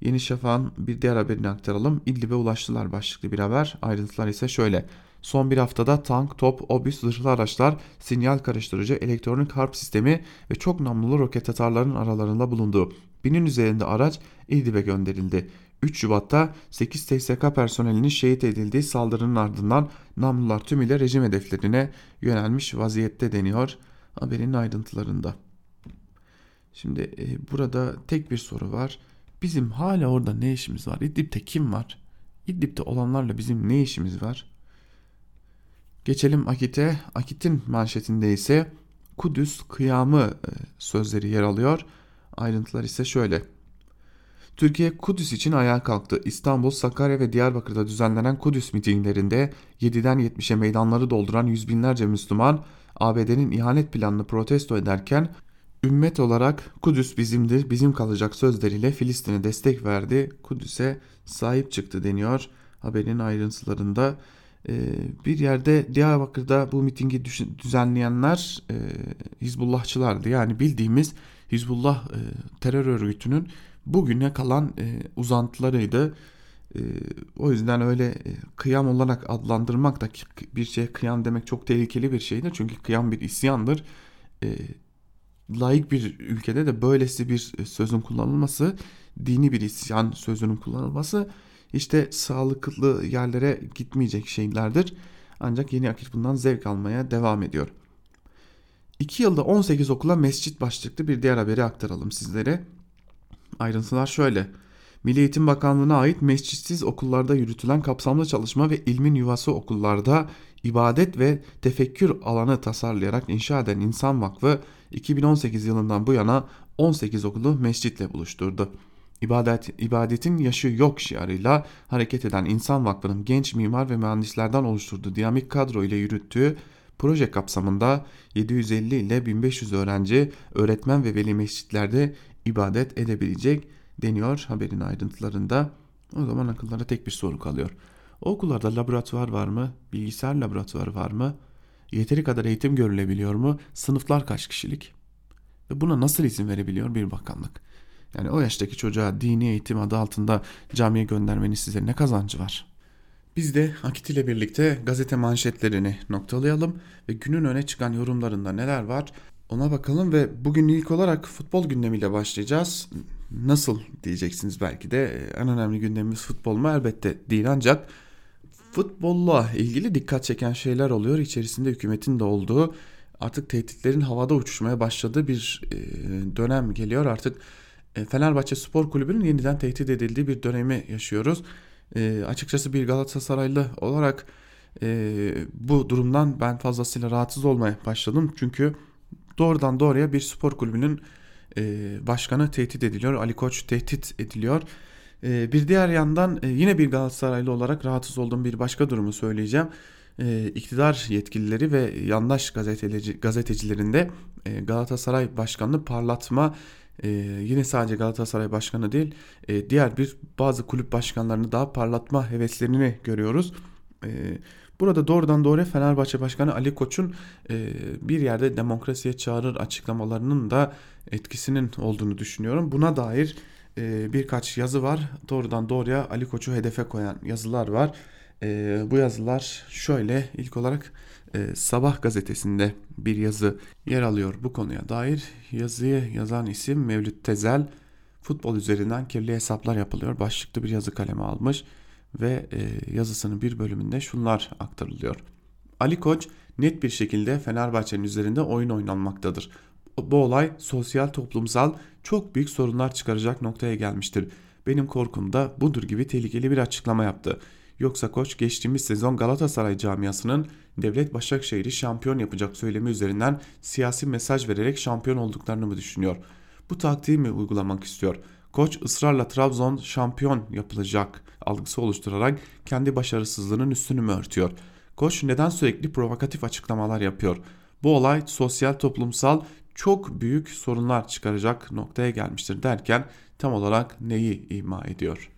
Yeni Şafak'ın bir diğer haberini aktaralım. İdlib'e ulaştılar başlıklı bir haber. Ayrıntılar ise şöyle. Son bir haftada tank, top, obüs, zırhlı araçlar, sinyal karıştırıcı, elektronik harp sistemi ve çok namlulu roket atarların aralarında bulundu. Binin üzerinde araç İdlib'e gönderildi. 3 Şubat'ta 8 TSK personelinin şehit edildiği saldırının ardından namlular tümüyle rejim hedeflerine yönelmiş vaziyette deniyor haberin ayrıntılarında. Şimdi e, burada tek bir soru var. Bizim hala orada ne işimiz var? İdlib'de kim var? İdlib'de olanlarla bizim ne işimiz var? Geçelim Akit'e. Akit'in manşetinde ise Kudüs kıyamı e, sözleri yer alıyor. Ayrıntılar ise şöyle. Türkiye Kudüs için ayağa kalktı. İstanbul, Sakarya ve Diyarbakır'da düzenlenen Kudüs mitinglerinde 7'den 70'e meydanları dolduran yüz binlerce Müslüman ABD'nin ihanet planını protesto ederken ümmet olarak Kudüs bizimdir, bizim kalacak sözleriyle Filistin'e destek verdi. Kudüs'e sahip çıktı deniyor haberin ayrıntılarında. Ee, bir yerde Diyarbakır'da bu mitingi düzenleyenler e, Hizbullahçılardı. Yani bildiğimiz Hizbullah e, terör örgütünün bugüne kalan e, uzantılarıydı. O yüzden öyle kıyam olarak adlandırmak da bir şeye kıyam demek çok tehlikeli bir şeydir. Çünkü kıyam bir isyandır. Layık bir ülkede de böylesi bir sözün kullanılması, dini bir isyan sözünün kullanılması işte sağlıklı yerlere gitmeyecek şeylerdir. Ancak yeni akit bundan zevk almaya devam ediyor. 2 yılda 18 okula mescit başlıklı bir diğer haberi aktaralım sizlere. Ayrıntılar şöyle. Milli Eğitim Bakanlığı'na ait mescitsiz okullarda yürütülen kapsamlı çalışma ve ilmin yuvası okullarda ibadet ve tefekkür alanı tasarlayarak inşa eden İnsan Vakfı 2018 yılından bu yana 18 okulu mescitle buluşturdu. İbadet, ibadetin yaşı yok şiarıyla hareket eden İnsan Vakfı'nın genç mimar ve mühendislerden oluşturduğu dinamik kadro ile yürüttüğü proje kapsamında 750 ile 1500 öğrenci, öğretmen ve veli mescitlerde ibadet edebilecek deniyor haberin ayrıntılarında. O zaman akıllara tek bir soru kalıyor. O okullarda laboratuvar var mı? Bilgisayar laboratuvarı var mı? Yeteri kadar eğitim görülebiliyor mu? Sınıflar kaç kişilik? Ve buna nasıl izin verebiliyor bir bakanlık? Yani o yaştaki çocuğa dini eğitim adı altında camiye göndermenin size ne kazancı var? Biz de Akit ile birlikte gazete manşetlerini noktalayalım ve günün öne çıkan yorumlarında neler var ona bakalım ve bugün ilk olarak futbol gündemiyle başlayacağız. Nasıl diyeceksiniz belki de en önemli gündemimiz futbol mu? Elbette değil ancak futbolla ilgili dikkat çeken şeyler oluyor. İçerisinde hükümetin de olduğu artık tehditlerin havada uçuşmaya başladığı bir e, dönem geliyor. Artık Fenerbahçe Spor Kulübü'nün yeniden tehdit edildiği bir dönemi yaşıyoruz. E, açıkçası bir Galatasaraylı olarak bu durumdan ben fazlasıyla rahatsız olmaya başladım. Çünkü doğrudan doğruya bir spor kulübünün e, başkanı tehdit ediliyor. Ali Koç tehdit ediliyor. E, bir diğer yandan e, yine bir Galatasaraylı olarak rahatsız olduğum bir başka durumu söyleyeceğim. E, iktidar yetkilileri ve yandaş gazeteci, gazetecilerinde e, Galatasaray başkanını parlatma ee, yine sadece Galatasaray başkanı değil e, diğer bir bazı kulüp başkanlarını daha parlatma heveslerini görüyoruz. Ee, Burada doğrudan doğruya Fenerbahçe Başkanı Ali Koç'un e, bir yerde demokrasiye çağırır açıklamalarının da etkisinin olduğunu düşünüyorum. Buna dair e, birkaç yazı var. Doğrudan doğruya Ali Koç'u hedefe koyan yazılar var. E, bu yazılar şöyle ilk olarak e, Sabah gazetesinde bir yazı yer alıyor bu konuya dair. Yazıyı yazan isim Mevlüt Tezel. Futbol üzerinden kirli hesaplar yapılıyor. Başlıklı bir yazı kaleme almış ve e, yazısının bir bölümünde şunlar aktarılıyor. Ali Koç net bir şekilde Fenerbahçe'nin üzerinde oyun oynanmaktadır. Bu olay sosyal toplumsal çok büyük sorunlar çıkaracak noktaya gelmiştir. Benim korkum da budur gibi tehlikeli bir açıklama yaptı. Yoksa koç geçtiğimiz sezon Galatasaray camiasının Devlet Başakşehir'i şampiyon yapacak söylemi üzerinden siyasi mesaj vererek şampiyon olduklarını mı düşünüyor? Bu taktiği mi uygulamak istiyor? Koç ısrarla Trabzon şampiyon yapılacak algısı oluşturarak kendi başarısızlığının üstünü mü örtüyor? Koç neden sürekli provokatif açıklamalar yapıyor? Bu olay sosyal toplumsal çok büyük sorunlar çıkaracak noktaya gelmiştir derken tam olarak neyi ima ediyor?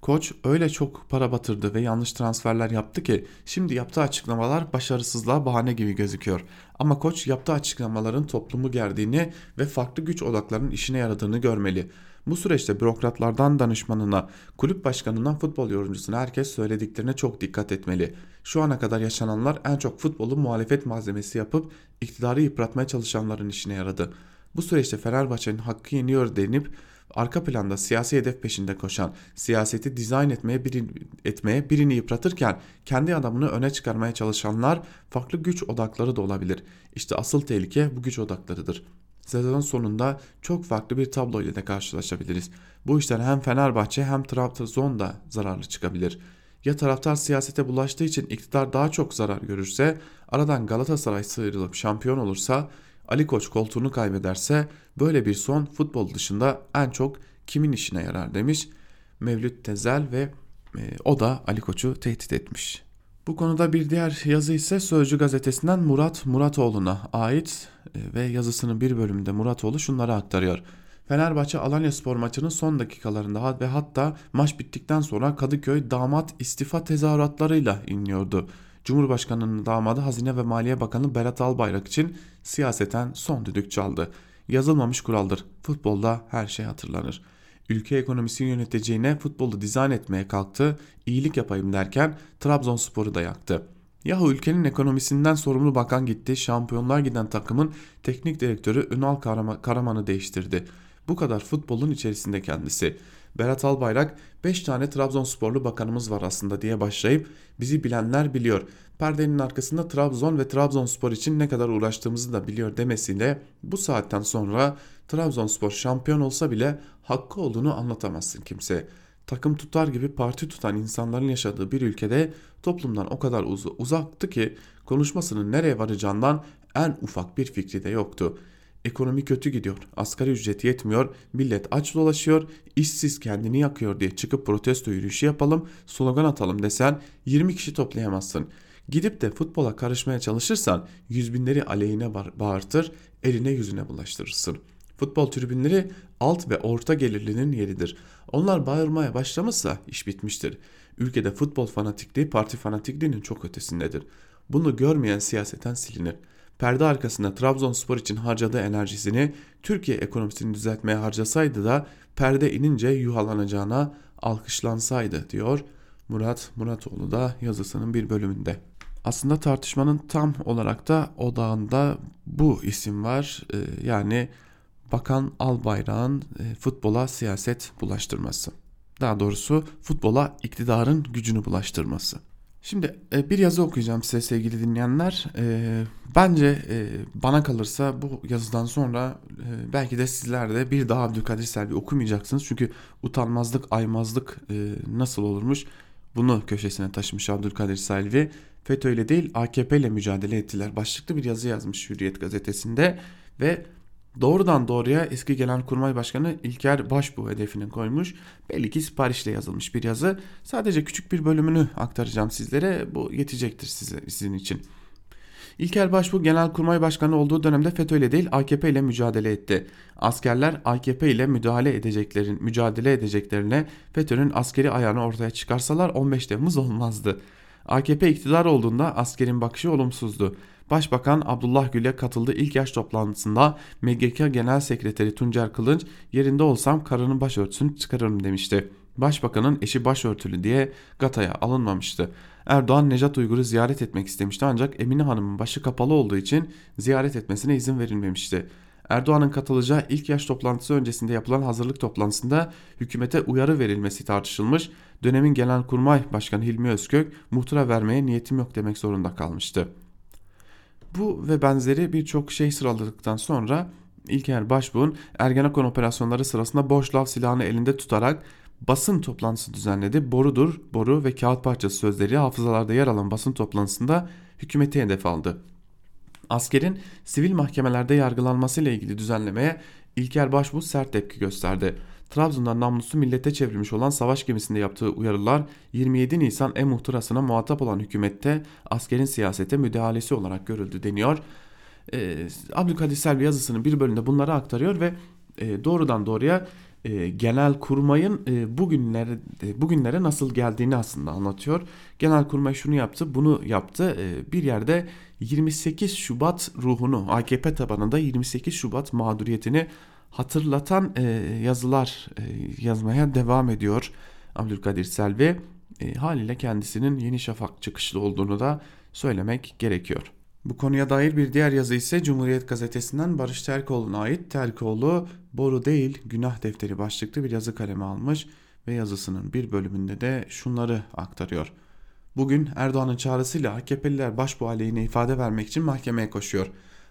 Koç öyle çok para batırdı ve yanlış transferler yaptı ki şimdi yaptığı açıklamalar başarısızlığa bahane gibi gözüküyor. Ama koç yaptığı açıklamaların toplumu gerdiğini ve farklı güç odaklarının işine yaradığını görmeli. Bu süreçte bürokratlardan danışmanına, kulüp başkanından futbol yorumcusuna herkes söylediklerine çok dikkat etmeli. Şu ana kadar yaşananlar en çok futbolu muhalefet malzemesi yapıp iktidarı yıpratmaya çalışanların işine yaradı. Bu süreçte Fenerbahçe'nin hakkı yeniyor denip arka planda siyasi hedef peşinde koşan, siyaseti dizayn etmeye, birini, etmeye birini yıpratırken kendi adamını öne çıkarmaya çalışanlar farklı güç odakları da olabilir. İşte asıl tehlike bu güç odaklarıdır sezon sonunda çok farklı bir tablo ile de karşılaşabiliriz. Bu işten hem Fenerbahçe hem Trabzon da zararlı çıkabilir. Ya taraftar siyasete bulaştığı için iktidar daha çok zarar görürse, aradan Galatasaray sıyrılıp şampiyon olursa Ali Koç koltuğunu kaybederse böyle bir son futbol dışında en çok kimin işine yarar demiş Mevlüt Tezel ve e, o da Ali Koç'u tehdit etmiş. Bu konuda bir diğer yazı ise Sözcü gazetesinden Murat Muratoğlu'na ait e, ve yazısının bir bölümünde Muratoğlu şunları aktarıyor. Fenerbahçe Alanya Spor maçının son dakikalarında ve hatta maç bittikten sonra Kadıköy damat istifa tezahüratlarıyla inliyordu. Cumhurbaşkanının damadı Hazine ve Maliye Bakanı Berat Albayrak için siyaseten son düdük çaldı. Yazılmamış kuraldır. Futbolda her şey hatırlanır. Ülke ekonomisini yöneteceğine futbolu dizayn etmeye kalktı. İyilik yapayım derken Trabzonspor'u da yaktı. Yahu ülkenin ekonomisinden sorumlu bakan gitti. Şampiyonlar giden takımın teknik direktörü Ünal Karaman'ı değiştirdi. Bu kadar futbolun içerisinde kendisi. Berat Albayrak 5 tane Trabzonsporlu bakanımız var aslında diye başlayıp bizi bilenler biliyor. Perdenin arkasında Trabzon ve Trabzonspor için ne kadar uğraştığımızı da biliyor demesiyle bu saatten sonra Trabzonspor şampiyon olsa bile hakkı olduğunu anlatamazsın kimse. Takım tutar gibi parti tutan insanların yaşadığı bir ülkede toplumdan o kadar uz uzaktı ki konuşmasının nereye varacağından en ufak bir fikri de yoktu. Ekonomi kötü gidiyor. Asgari ücret yetmiyor. Millet aç dolaşıyor. işsiz kendini yakıyor diye çıkıp protesto yürüyüşü yapalım, slogan atalım desen 20 kişi toplayamazsın. Gidip de futbola karışmaya çalışırsan yüz binleri aleyhine bağırtır, eline yüzüne bulaştırırsın. Futbol tribünleri alt ve orta gelirlinin yeridir. Onlar bağırmaya başlamışsa iş bitmiştir. Ülkede futbol fanatikliği parti fanatikliğinin çok ötesindedir. Bunu görmeyen siyaseten silinir perde arkasında Trabzonspor için harcadığı enerjisini Türkiye ekonomisini düzeltmeye harcasaydı da perde inince yuhalanacağına alkışlansaydı diyor Murat Muratoğlu da yazısının bir bölümünde. Aslında tartışmanın tam olarak da odağında bu isim var. Ee, yani Bakan Albayrak'ın e, futbola siyaset bulaştırması. Daha doğrusu futbola iktidarın gücünü bulaştırması. Şimdi e, bir yazı okuyacağım size sevgili dinleyenler. E, bence e, bana kalırsa bu yazıdan sonra belki de sizler de bir daha Abdülkadir Selvi okumayacaksınız. Çünkü utanmazlık, aymazlık nasıl olurmuş bunu köşesine taşımış Abdülkadir Selvi. FETÖ ile değil AKP ile mücadele ettiler. Başlıklı bir yazı yazmış Hürriyet gazetesinde ve Doğrudan doğruya eski gelen kurmay başkanı İlker Başbuğ hedefini koymuş. Belli ki siparişle yazılmış bir yazı. Sadece küçük bir bölümünü aktaracağım sizlere. Bu yetecektir size, sizin için. İlker Başbuğ Genelkurmay Başkanı olduğu dönemde FETÖ ile değil AKP ile mücadele etti. Askerler AKP ile müdahale edeceklerin mücadele edeceklerine FETÖ'nün askeri ayağını ortaya çıkarsalar 15 Temmuz olmazdı. AKP iktidar olduğunda askerin bakışı olumsuzdu. Başbakan Abdullah Gül'e katıldığı ilk yaş toplantısında MGK Genel Sekreteri Tuncer Kılınç yerinde olsam karının başörtüsünü çıkarırım demişti. Başbakanın eşi başörtülü diye Gata'ya alınmamıştı. Erdoğan Necat Uygur'u ziyaret etmek istemişti ancak Emine Hanım'ın başı kapalı olduğu için ziyaret etmesine izin verilmemişti. Erdoğan'ın katılacağı ilk yaş toplantısı öncesinde yapılan hazırlık toplantısında hükümete uyarı verilmesi tartışılmış. Dönemin Genelkurmay Başkanı Hilmi Özkök muhtıra vermeye niyetim yok demek zorunda kalmıştı. Bu ve benzeri birçok şey sıraladıktan sonra İlker Başbuğ'un Ergenekon operasyonları sırasında boş lav silahını elinde tutarak basın toplantısı düzenledi. Borudur, boru ve kağıt parçası sözleri hafızalarda yer alan basın toplantısında hükümeti hedef aldı. Askerin sivil mahkemelerde yargılanmasıyla ilgili düzenlemeye İlker Başbuğ sert tepki gösterdi. Trabzon'dan namlusu millete çevrilmiş olan savaş gemisinde yaptığı uyarılar 27 Nisan e-muhtırasına muhatap olan hükümette askerin siyasete müdahalesi olarak görüldü deniyor. Ee, Abdülkadir Selvi yazısının bir bölümünde bunları aktarıyor ve e, doğrudan doğruya e, genel kurmayın e, bugünlere e, bugünlere nasıl geldiğini aslında anlatıyor. Genel kurmay şunu yaptı, bunu yaptı. E, bir yerde 28 Şubat ruhunu, AKP tabanında 28 Şubat mağduriyetini hatırlatan e, yazılar e, yazmaya devam ediyor Abdülkadir Selvi. E, haliyle kendisinin Yeni Şafak çıkışlı olduğunu da söylemek gerekiyor. Bu konuya dair bir diğer yazı ise Cumhuriyet Gazetesi'nden Barış Terkoğlu'na ait. Terkoğlu boru değil günah defteri başlıklı bir yazı kaleme almış ve yazısının bir bölümünde de şunları aktarıyor. Bugün Erdoğan'ın çağrısıyla AKP'liler başbuğ aleyhine ifade vermek için mahkemeye koşuyor.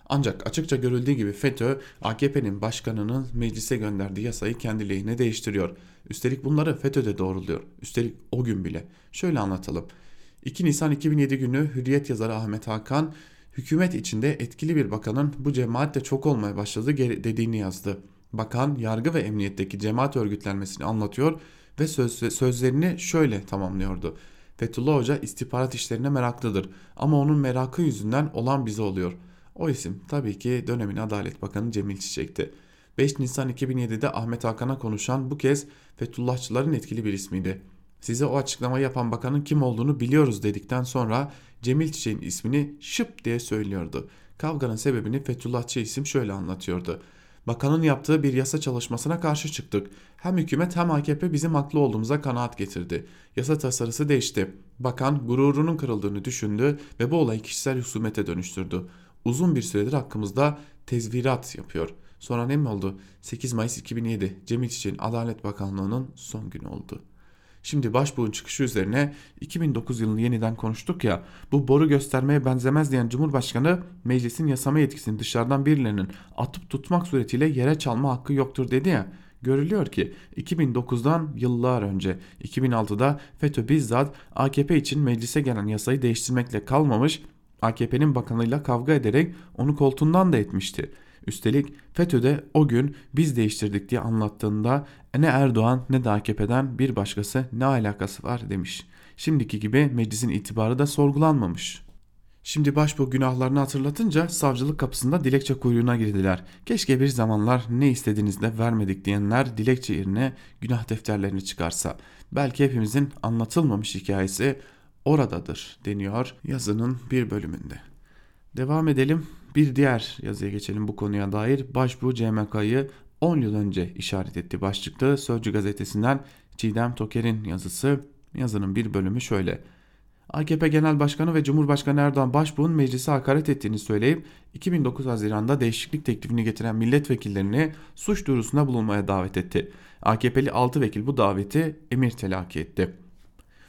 Ancak açıkça görüldüğü gibi FETÖ AKP'nin başkanının meclise gönderdiği yasayı kendi lehine değiştiriyor. Üstelik bunları FETÖ'de doğruluyor. Üstelik o gün bile. Şöyle anlatalım. 2 Nisan 2007 günü Hürriyet yazarı Ahmet Hakan Hükümet içinde etkili bir bakanın bu cemaatle çok olmaya başladı dediğini yazdı. Bakan yargı ve emniyetteki cemaat örgütlenmesini anlatıyor ve söz, sözlerini şöyle tamamlıyordu. Fethullah Hoca istihbarat işlerine meraklıdır ama onun merakı yüzünden olan bize oluyor. O isim tabii ki dönemin Adalet Bakanı Cemil Çiçek'ti. 5 Nisan 2007'de Ahmet Hakan'a konuşan bu kez Fethullahçıların etkili bir ismiydi. Size o açıklamayı yapan bakanın kim olduğunu biliyoruz dedikten sonra Cemil Çiçek'in ismini şıp diye söylüyordu. Kavganın sebebini Fethullahçı isim şöyle anlatıyordu. Bakanın yaptığı bir yasa çalışmasına karşı çıktık. Hem hükümet hem AKP bizim haklı olduğumuza kanaat getirdi. Yasa tasarısı değişti. Bakan gururunun kırıldığını düşündü ve bu olayı kişisel husumete dönüştürdü. Uzun bir süredir hakkımızda tezvirat yapıyor. Sonra ne mi oldu? 8 Mayıs 2007 Cemil Çiçek'in Adalet Bakanlığı'nın son günü oldu. Şimdi başbuğun çıkışı üzerine 2009 yılını yeniden konuştuk ya bu boru göstermeye benzemez diyen Cumhurbaşkanı meclisin yasama yetkisini dışarıdan birilerinin atıp tutmak suretiyle yere çalma hakkı yoktur dedi ya. Görülüyor ki 2009'dan yıllar önce 2006'da FETÖ bizzat AKP için meclise gelen yasayı değiştirmekle kalmamış AKP'nin bakanıyla kavga ederek onu koltuğundan da etmişti. Üstelik FETÖ'de o gün biz değiştirdik diye anlattığında ne Erdoğan ne de AKP'den bir başkası ne alakası var demiş. Şimdiki gibi meclisin itibarı da sorgulanmamış. Şimdi başbuğ günahlarını hatırlatınca savcılık kapısında dilekçe kuyruğuna girdiler. Keşke bir zamanlar ne istediğiniz de vermedik diyenler dilekçe yerine günah defterlerini çıkarsa. Belki hepimizin anlatılmamış hikayesi oradadır deniyor yazının bir bölümünde. Devam edelim. Bir diğer yazıya geçelim bu konuya dair. Başbuğ CMK'yı 10 yıl önce işaret etti başlıklı Sözcü gazetesinden Çiğdem Toker'in yazısı. Yazının bir bölümü şöyle. AKP Genel Başkanı ve Cumhurbaşkanı Erdoğan Başbuğ'un meclise hakaret ettiğini söyleyip 2009 Haziran'da değişiklik teklifini getiren milletvekillerini suç duyurusunda bulunmaya davet etti. AKP'li 6 vekil bu daveti emir telakki etti.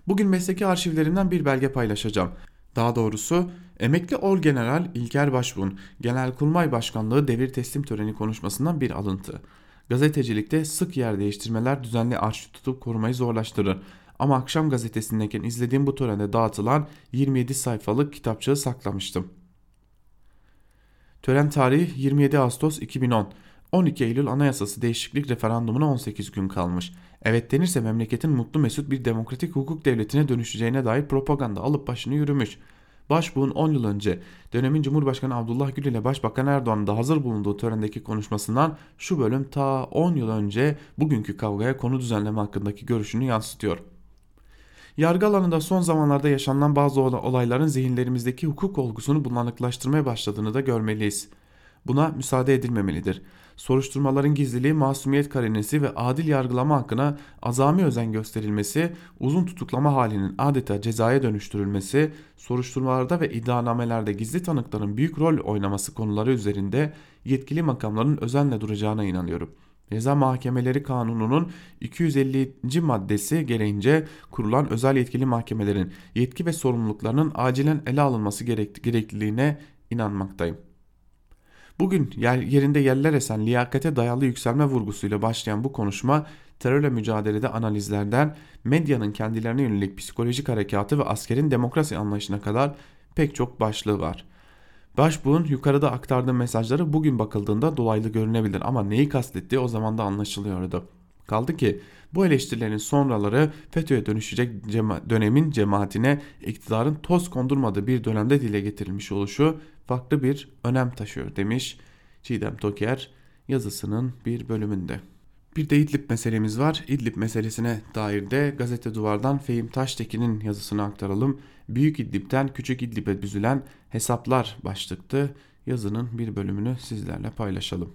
Bugün mesleki arşivlerinden bir belge paylaşacağım. Daha doğrusu emekli Orgeneral İlker Başbuğ'un Genelkurmay Başkanlığı devir teslim töreni konuşmasından bir alıntı. Gazetecilikte sık yer değiştirmeler düzenli arşiv tutup korumayı zorlaştırır. Ama akşam gazetesindeyken izlediğim bu törende dağıtılan 27 sayfalık kitapçığı saklamıştım. Tören tarihi 27 Ağustos 2010. 12 Eylül Anayasası değişiklik referandumuna 18 gün kalmış. Evet denirse memleketin mutlu mesut bir demokratik hukuk devletine dönüşeceğine dair propaganda alıp başını yürümüş. Başbuğ'un 10 yıl önce dönemin Cumhurbaşkanı Abdullah Gül ile Başbakan Erdoğan'ın da hazır bulunduğu törendeki konuşmasından şu bölüm ta 10 yıl önce bugünkü kavgaya konu düzenleme hakkındaki görüşünü yansıtıyor. Yargı alanında son zamanlarda yaşanılan bazı olayların zihinlerimizdeki hukuk olgusunu bulanıklaştırmaya başladığını da görmeliyiz. Buna müsaade edilmemelidir soruşturmaların gizliliği, masumiyet karinesi ve adil yargılama hakkına azami özen gösterilmesi, uzun tutuklama halinin adeta cezaya dönüştürülmesi, soruşturmalarda ve iddianamelerde gizli tanıkların büyük rol oynaması konuları üzerinde yetkili makamların özenle duracağına inanıyorum. Ceza Mahkemeleri Kanunu'nun 250. maddesi gereğince kurulan özel yetkili mahkemelerin yetki ve sorumluluklarının acilen ele alınması gerekliliğine inanmaktayım. Bugün yer, yerinde yerler esen liyakate dayalı yükselme vurgusuyla başlayan bu konuşma terörle mücadelede analizlerden medyanın kendilerine yönelik psikolojik harekatı ve askerin demokrasi anlayışına kadar pek çok başlığı var. Başbuğ'un yukarıda aktardığı mesajları bugün bakıldığında dolaylı görünebilir ama neyi kastettiği o zaman da anlaşılıyordu. Kaldı ki bu eleştirilerin sonraları FETÖ'ye dönüşecek cema dönemin cemaatine iktidarın toz kondurmadığı bir dönemde dile getirilmiş oluşu farklı bir önem taşıyor demiş Çiğdem Toker yazısının bir bölümünde. Bir de İdlib meselemiz var. İdlib meselesine dair de gazete duvardan Fehim Taştekin'in yazısını aktaralım. Büyük İdlib'den Küçük İdlib'e büzülen hesaplar başlıktı. Yazının bir bölümünü sizlerle paylaşalım.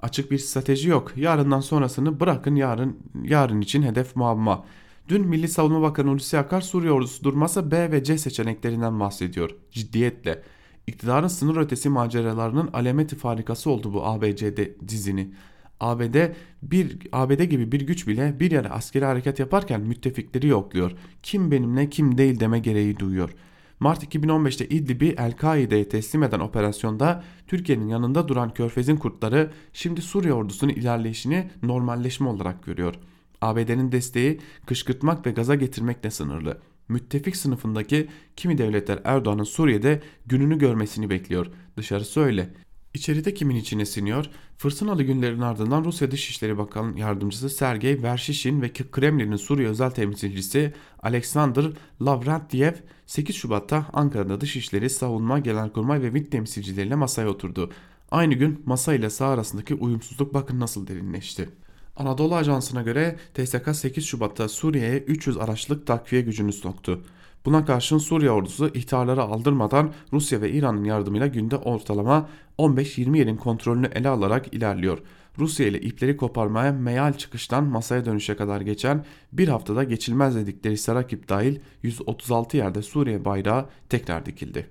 Açık bir strateji yok. Yarından sonrasını bırakın yarın yarın için hedef muamma. Dün Milli Savunma Bakanı Hulusi Akar Suriye ordusu durmasa B ve C seçeneklerinden bahsediyor. Ciddiyetle. İktidarın sınır ötesi maceralarının alemeti farikası oldu bu ABC'de dizini. ABD bir ABD gibi bir güç bile bir yere askeri hareket yaparken müttefikleri yokluyor. Kim benimle kim değil deme gereği duyuyor. Mart 2015'te İdlib'i El-Kaide'ye teslim eden operasyonda Türkiye'nin yanında duran Körfez'in kurtları şimdi Suriye ordusunun ilerleyişini normalleşme olarak görüyor. ABD'nin desteği kışkırtmak ve gaza getirmekle sınırlı. Müttefik sınıfındaki kimi devletler Erdoğan'ın Suriye'de gününü görmesini bekliyor. Dışarısı öyle. İçeride kimin içine siniyor? Fırtınalı günlerin ardından Rusya Dışişleri Bakan Yardımcısı Sergey Vershishkin ve Kremlin'in Suriye özel temsilcisi Alexander Lavrentiev 8 Şubat'ta Ankara'da Dışişleri, Savunma, Genelkurmay ve MİT temsilcileriyle masaya oturdu. Aynı gün masa ile sağ arasındaki uyumsuzluk bakın nasıl derinleşti. Anadolu Ajansı'na göre TSK 8 Şubat'ta Suriye'ye 300 araçlık takviye gücünü soktu. Buna karşın Suriye ordusu ihtarları aldırmadan Rusya ve İran'ın yardımıyla günde ortalama 15-20 yerin kontrolünü ele alarak ilerliyor. Rusya ile ipleri koparmaya meyal çıkıştan masaya dönüşe kadar geçen bir haftada geçilmez dedikleri Sarakip dahil 136 yerde Suriye bayrağı tekrar dikildi.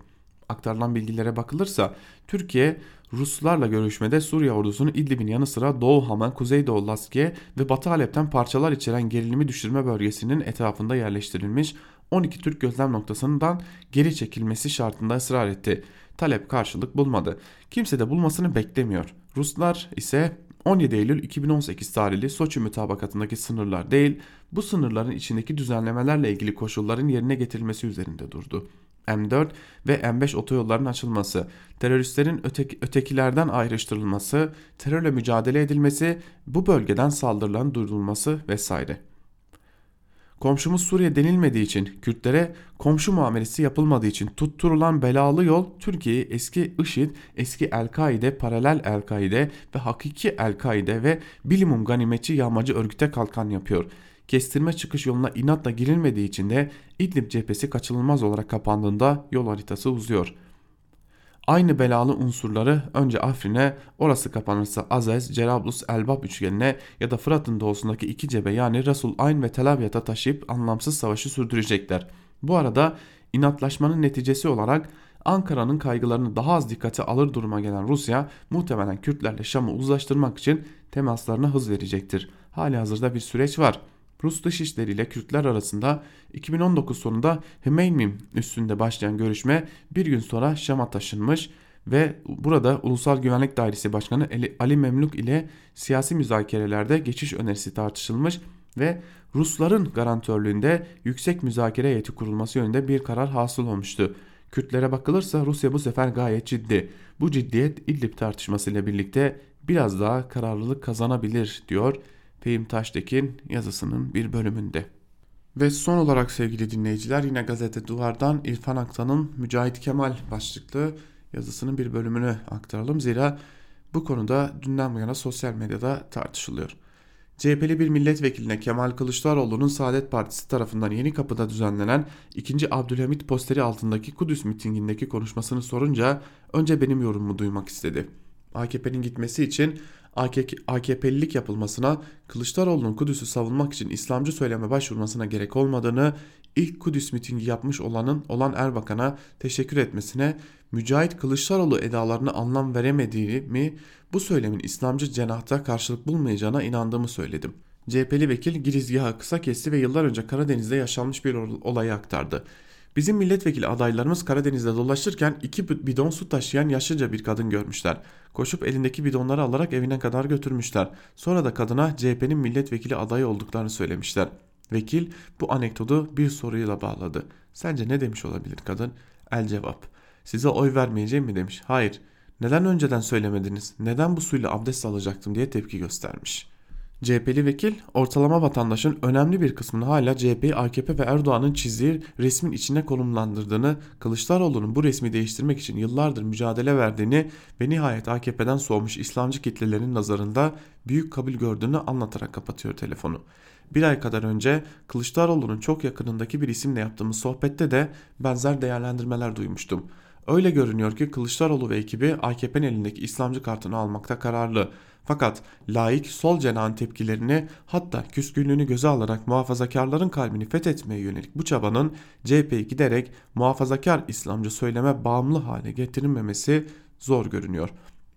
Aktarılan bilgilere bakılırsa Türkiye Ruslarla görüşmede Suriye ordusunun İdlib'in yanı sıra Doğu Hama, Kuzeydoğu Laskiye ve Batı Halep'ten parçalar içeren gerilimi düşürme bölgesinin etrafında yerleştirilmiş 12 Türk gözlem noktasından geri çekilmesi şartında ısrar etti. Talep karşılık bulmadı. Kimse de bulmasını beklemiyor. Ruslar ise 17 Eylül 2018 tarihli Soçi mütabakatındaki sınırlar değil, bu sınırların içindeki düzenlemelerle ilgili koşulların yerine getirilmesi üzerinde durdu. M4 ve M5 otoyolların açılması, teröristlerin öteki, ötekilerden ayrıştırılması, terörle mücadele edilmesi, bu bölgeden saldırıların durdurulması vesaire. Komşumuz Suriye denilmediği için, Kürtlere komşu muamelesi yapılmadığı için tutturulan belalı yol Türkiye'yi eski IŞİD, eski El-Kaide, paralel El-Kaide ve hakiki El-Kaide ve bilimum ganimetçi yağmacı örgüte kalkan yapıyor. Kestirme çıkış yoluna inatla girilmediği için de İdlib cephesi kaçınılmaz olarak kapandığında yol haritası uzuyor. Aynı belalı unsurları önce Afrin'e, orası kapanırsa Azez, Cerablus, Elbap üçgenine ya da Fırat'ın doğusundaki iki cebe yani Resul Ayn ve Tel Abyad'a taşıyıp anlamsız savaşı sürdürecekler. Bu arada inatlaşmanın neticesi olarak Ankara'nın kaygılarını daha az dikkate alır duruma gelen Rusya muhtemelen Kürtlerle Şam'ı uzlaştırmak için temaslarına hız verecektir. Hali hazırda bir süreç var. Rus Dışişleri ile Kürtler arasında 2019 sonunda Hmeymim üstünde başlayan görüşme bir gün sonra Şam'a taşınmış ve burada Ulusal Güvenlik Dairesi Başkanı Ali Memluk ile siyasi müzakerelerde geçiş önerisi tartışılmış ve Rusların garantörlüğünde yüksek müzakere heyeti kurulması yönünde bir karar hasıl olmuştu. Kürtlere bakılırsa Rusya bu sefer gayet ciddi. Bu ciddiyet İdlib tartışması ile birlikte biraz daha kararlılık kazanabilir diyor Fehim Taştekin yazısının bir bölümünde. Ve son olarak sevgili dinleyiciler yine gazete Duvar'dan İrfan Aktan'ın Mücahit Kemal başlıklı yazısının bir bölümünü aktaralım. Zira bu konuda dünden bu yana sosyal medyada tartışılıyor. CHP'li bir milletvekiline Kemal Kılıçdaroğlu'nun Saadet Partisi tarafından Yeni Kapı'da düzenlenen 2. Abdülhamit posteri altındaki Kudüs mitingindeki konuşmasını sorunca önce benim yorumumu duymak istedi. AKP'nin gitmesi için AKP'lilik yapılmasına, Kılıçdaroğlu'nun Kudüs'ü savunmak için İslamcı söyleme başvurmasına gerek olmadığını, ilk Kudüs mitingi yapmış olanın olan Erbakan'a teşekkür etmesine, Mücahit Kılıçdaroğlu edalarını anlam veremediğimi, bu söylemin İslamcı cenahta karşılık bulmayacağına inandığımı söyledim. CHP'li vekil girizgahı kısa kesti ve yıllar önce Karadeniz'de yaşanmış bir olayı aktardı. Bizim milletvekili adaylarımız Karadeniz'de dolaşırken iki bidon su taşıyan yaşlıca bir kadın görmüşler. Koşup elindeki bidonları alarak evine kadar götürmüşler. Sonra da kadına CHP'nin milletvekili adayı olduklarını söylemişler. Vekil bu anekdotu bir soruyla bağladı. Sence ne demiş olabilir kadın? El cevap. Size oy vermeyeceğim mi demiş. Hayır. Neden önceden söylemediniz? Neden bu suyla abdest alacaktım diye tepki göstermiş.'' CHP'li vekil ortalama vatandaşın önemli bir kısmını hala CHP'yi AKP ve Erdoğan'ın çizdiği resmin içine konumlandırdığını, Kılıçdaroğlu'nun bu resmi değiştirmek için yıllardır mücadele verdiğini ve nihayet AKP'den soğumuş İslamcı kitlelerin nazarında büyük kabul gördüğünü anlatarak kapatıyor telefonu. Bir ay kadar önce Kılıçdaroğlu'nun çok yakınındaki bir isimle yaptığımız sohbette de benzer değerlendirmeler duymuştum. Öyle görünüyor ki Kılıçdaroğlu ve ekibi AKP'nin elindeki İslamcı kartını almakta kararlı. Fakat laik sol cenahın tepkilerini hatta küskünlüğünü göze alarak muhafazakarların kalbini fethetmeye yönelik bu çabanın CHP'yi giderek muhafazakar İslamcı söyleme bağımlı hale getirilmemesi zor görünüyor.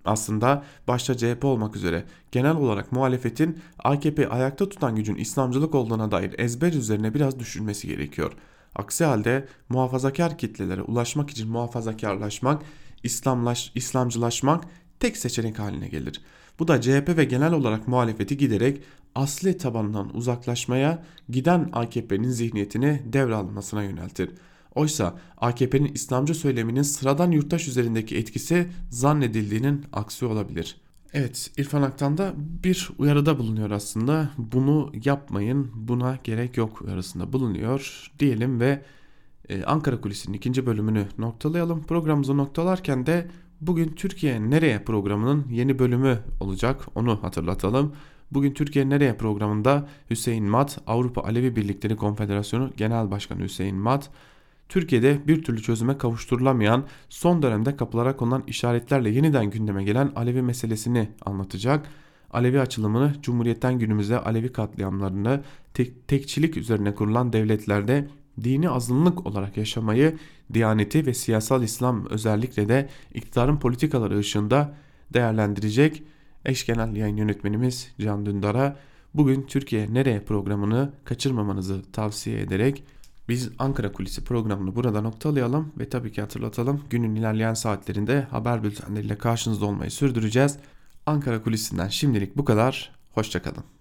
Aslında başta CHP olmak üzere genel olarak muhalefetin AKP ayakta tutan gücün İslamcılık olduğuna dair ezber üzerine biraz düşünmesi gerekiyor. Aksi halde muhafazakar kitlelere ulaşmak için muhafazakarlaşmak, İslamlaş, İslamcılaşmak tek seçenek haline gelir. Bu da CHP ve genel olarak muhalefeti giderek asli tabanından uzaklaşmaya giden AKP'nin zihniyetini devralmasına yöneltir. Oysa AKP'nin İslamcı söyleminin sıradan yurttaş üzerindeki etkisi zannedildiğinin aksi olabilir. Evet İrfan Aktan da bir uyarıda bulunuyor aslında. Bunu yapmayın buna gerek yok uyarısında bulunuyor diyelim ve e, Ankara Kulisi'nin ikinci bölümünü noktalayalım. Programımızı noktalarken de bugün Türkiye Nereye programının yeni bölümü olacak onu hatırlatalım. Bugün Türkiye Nereye programında Hüseyin Mat, Avrupa Alevi Birlikleri Konfederasyonu Genel Başkanı Hüseyin Mat, Türkiye'de bir türlü çözüme kavuşturulamayan son dönemde kapılara konulan işaretlerle yeniden gündeme gelen Alevi meselesini anlatacak. Alevi açılımını Cumhuriyet'ten günümüze Alevi katliamlarını tek, tekçilik üzerine kurulan devletlerde dini azınlık olarak yaşamayı, diyaneti ve siyasal İslam özellikle de iktidarın politikaları ışığında değerlendirecek eş genel yayın yönetmenimiz Can Dündar'a bugün Türkiye Nereye programını kaçırmamanızı tavsiye ederek biz Ankara Kulisi programını burada noktalayalım ve tabii ki hatırlatalım günün ilerleyen saatlerinde haber bültenleriyle karşınızda olmayı sürdüreceğiz. Ankara Kulisi'nden şimdilik bu kadar. Hoşçakalın.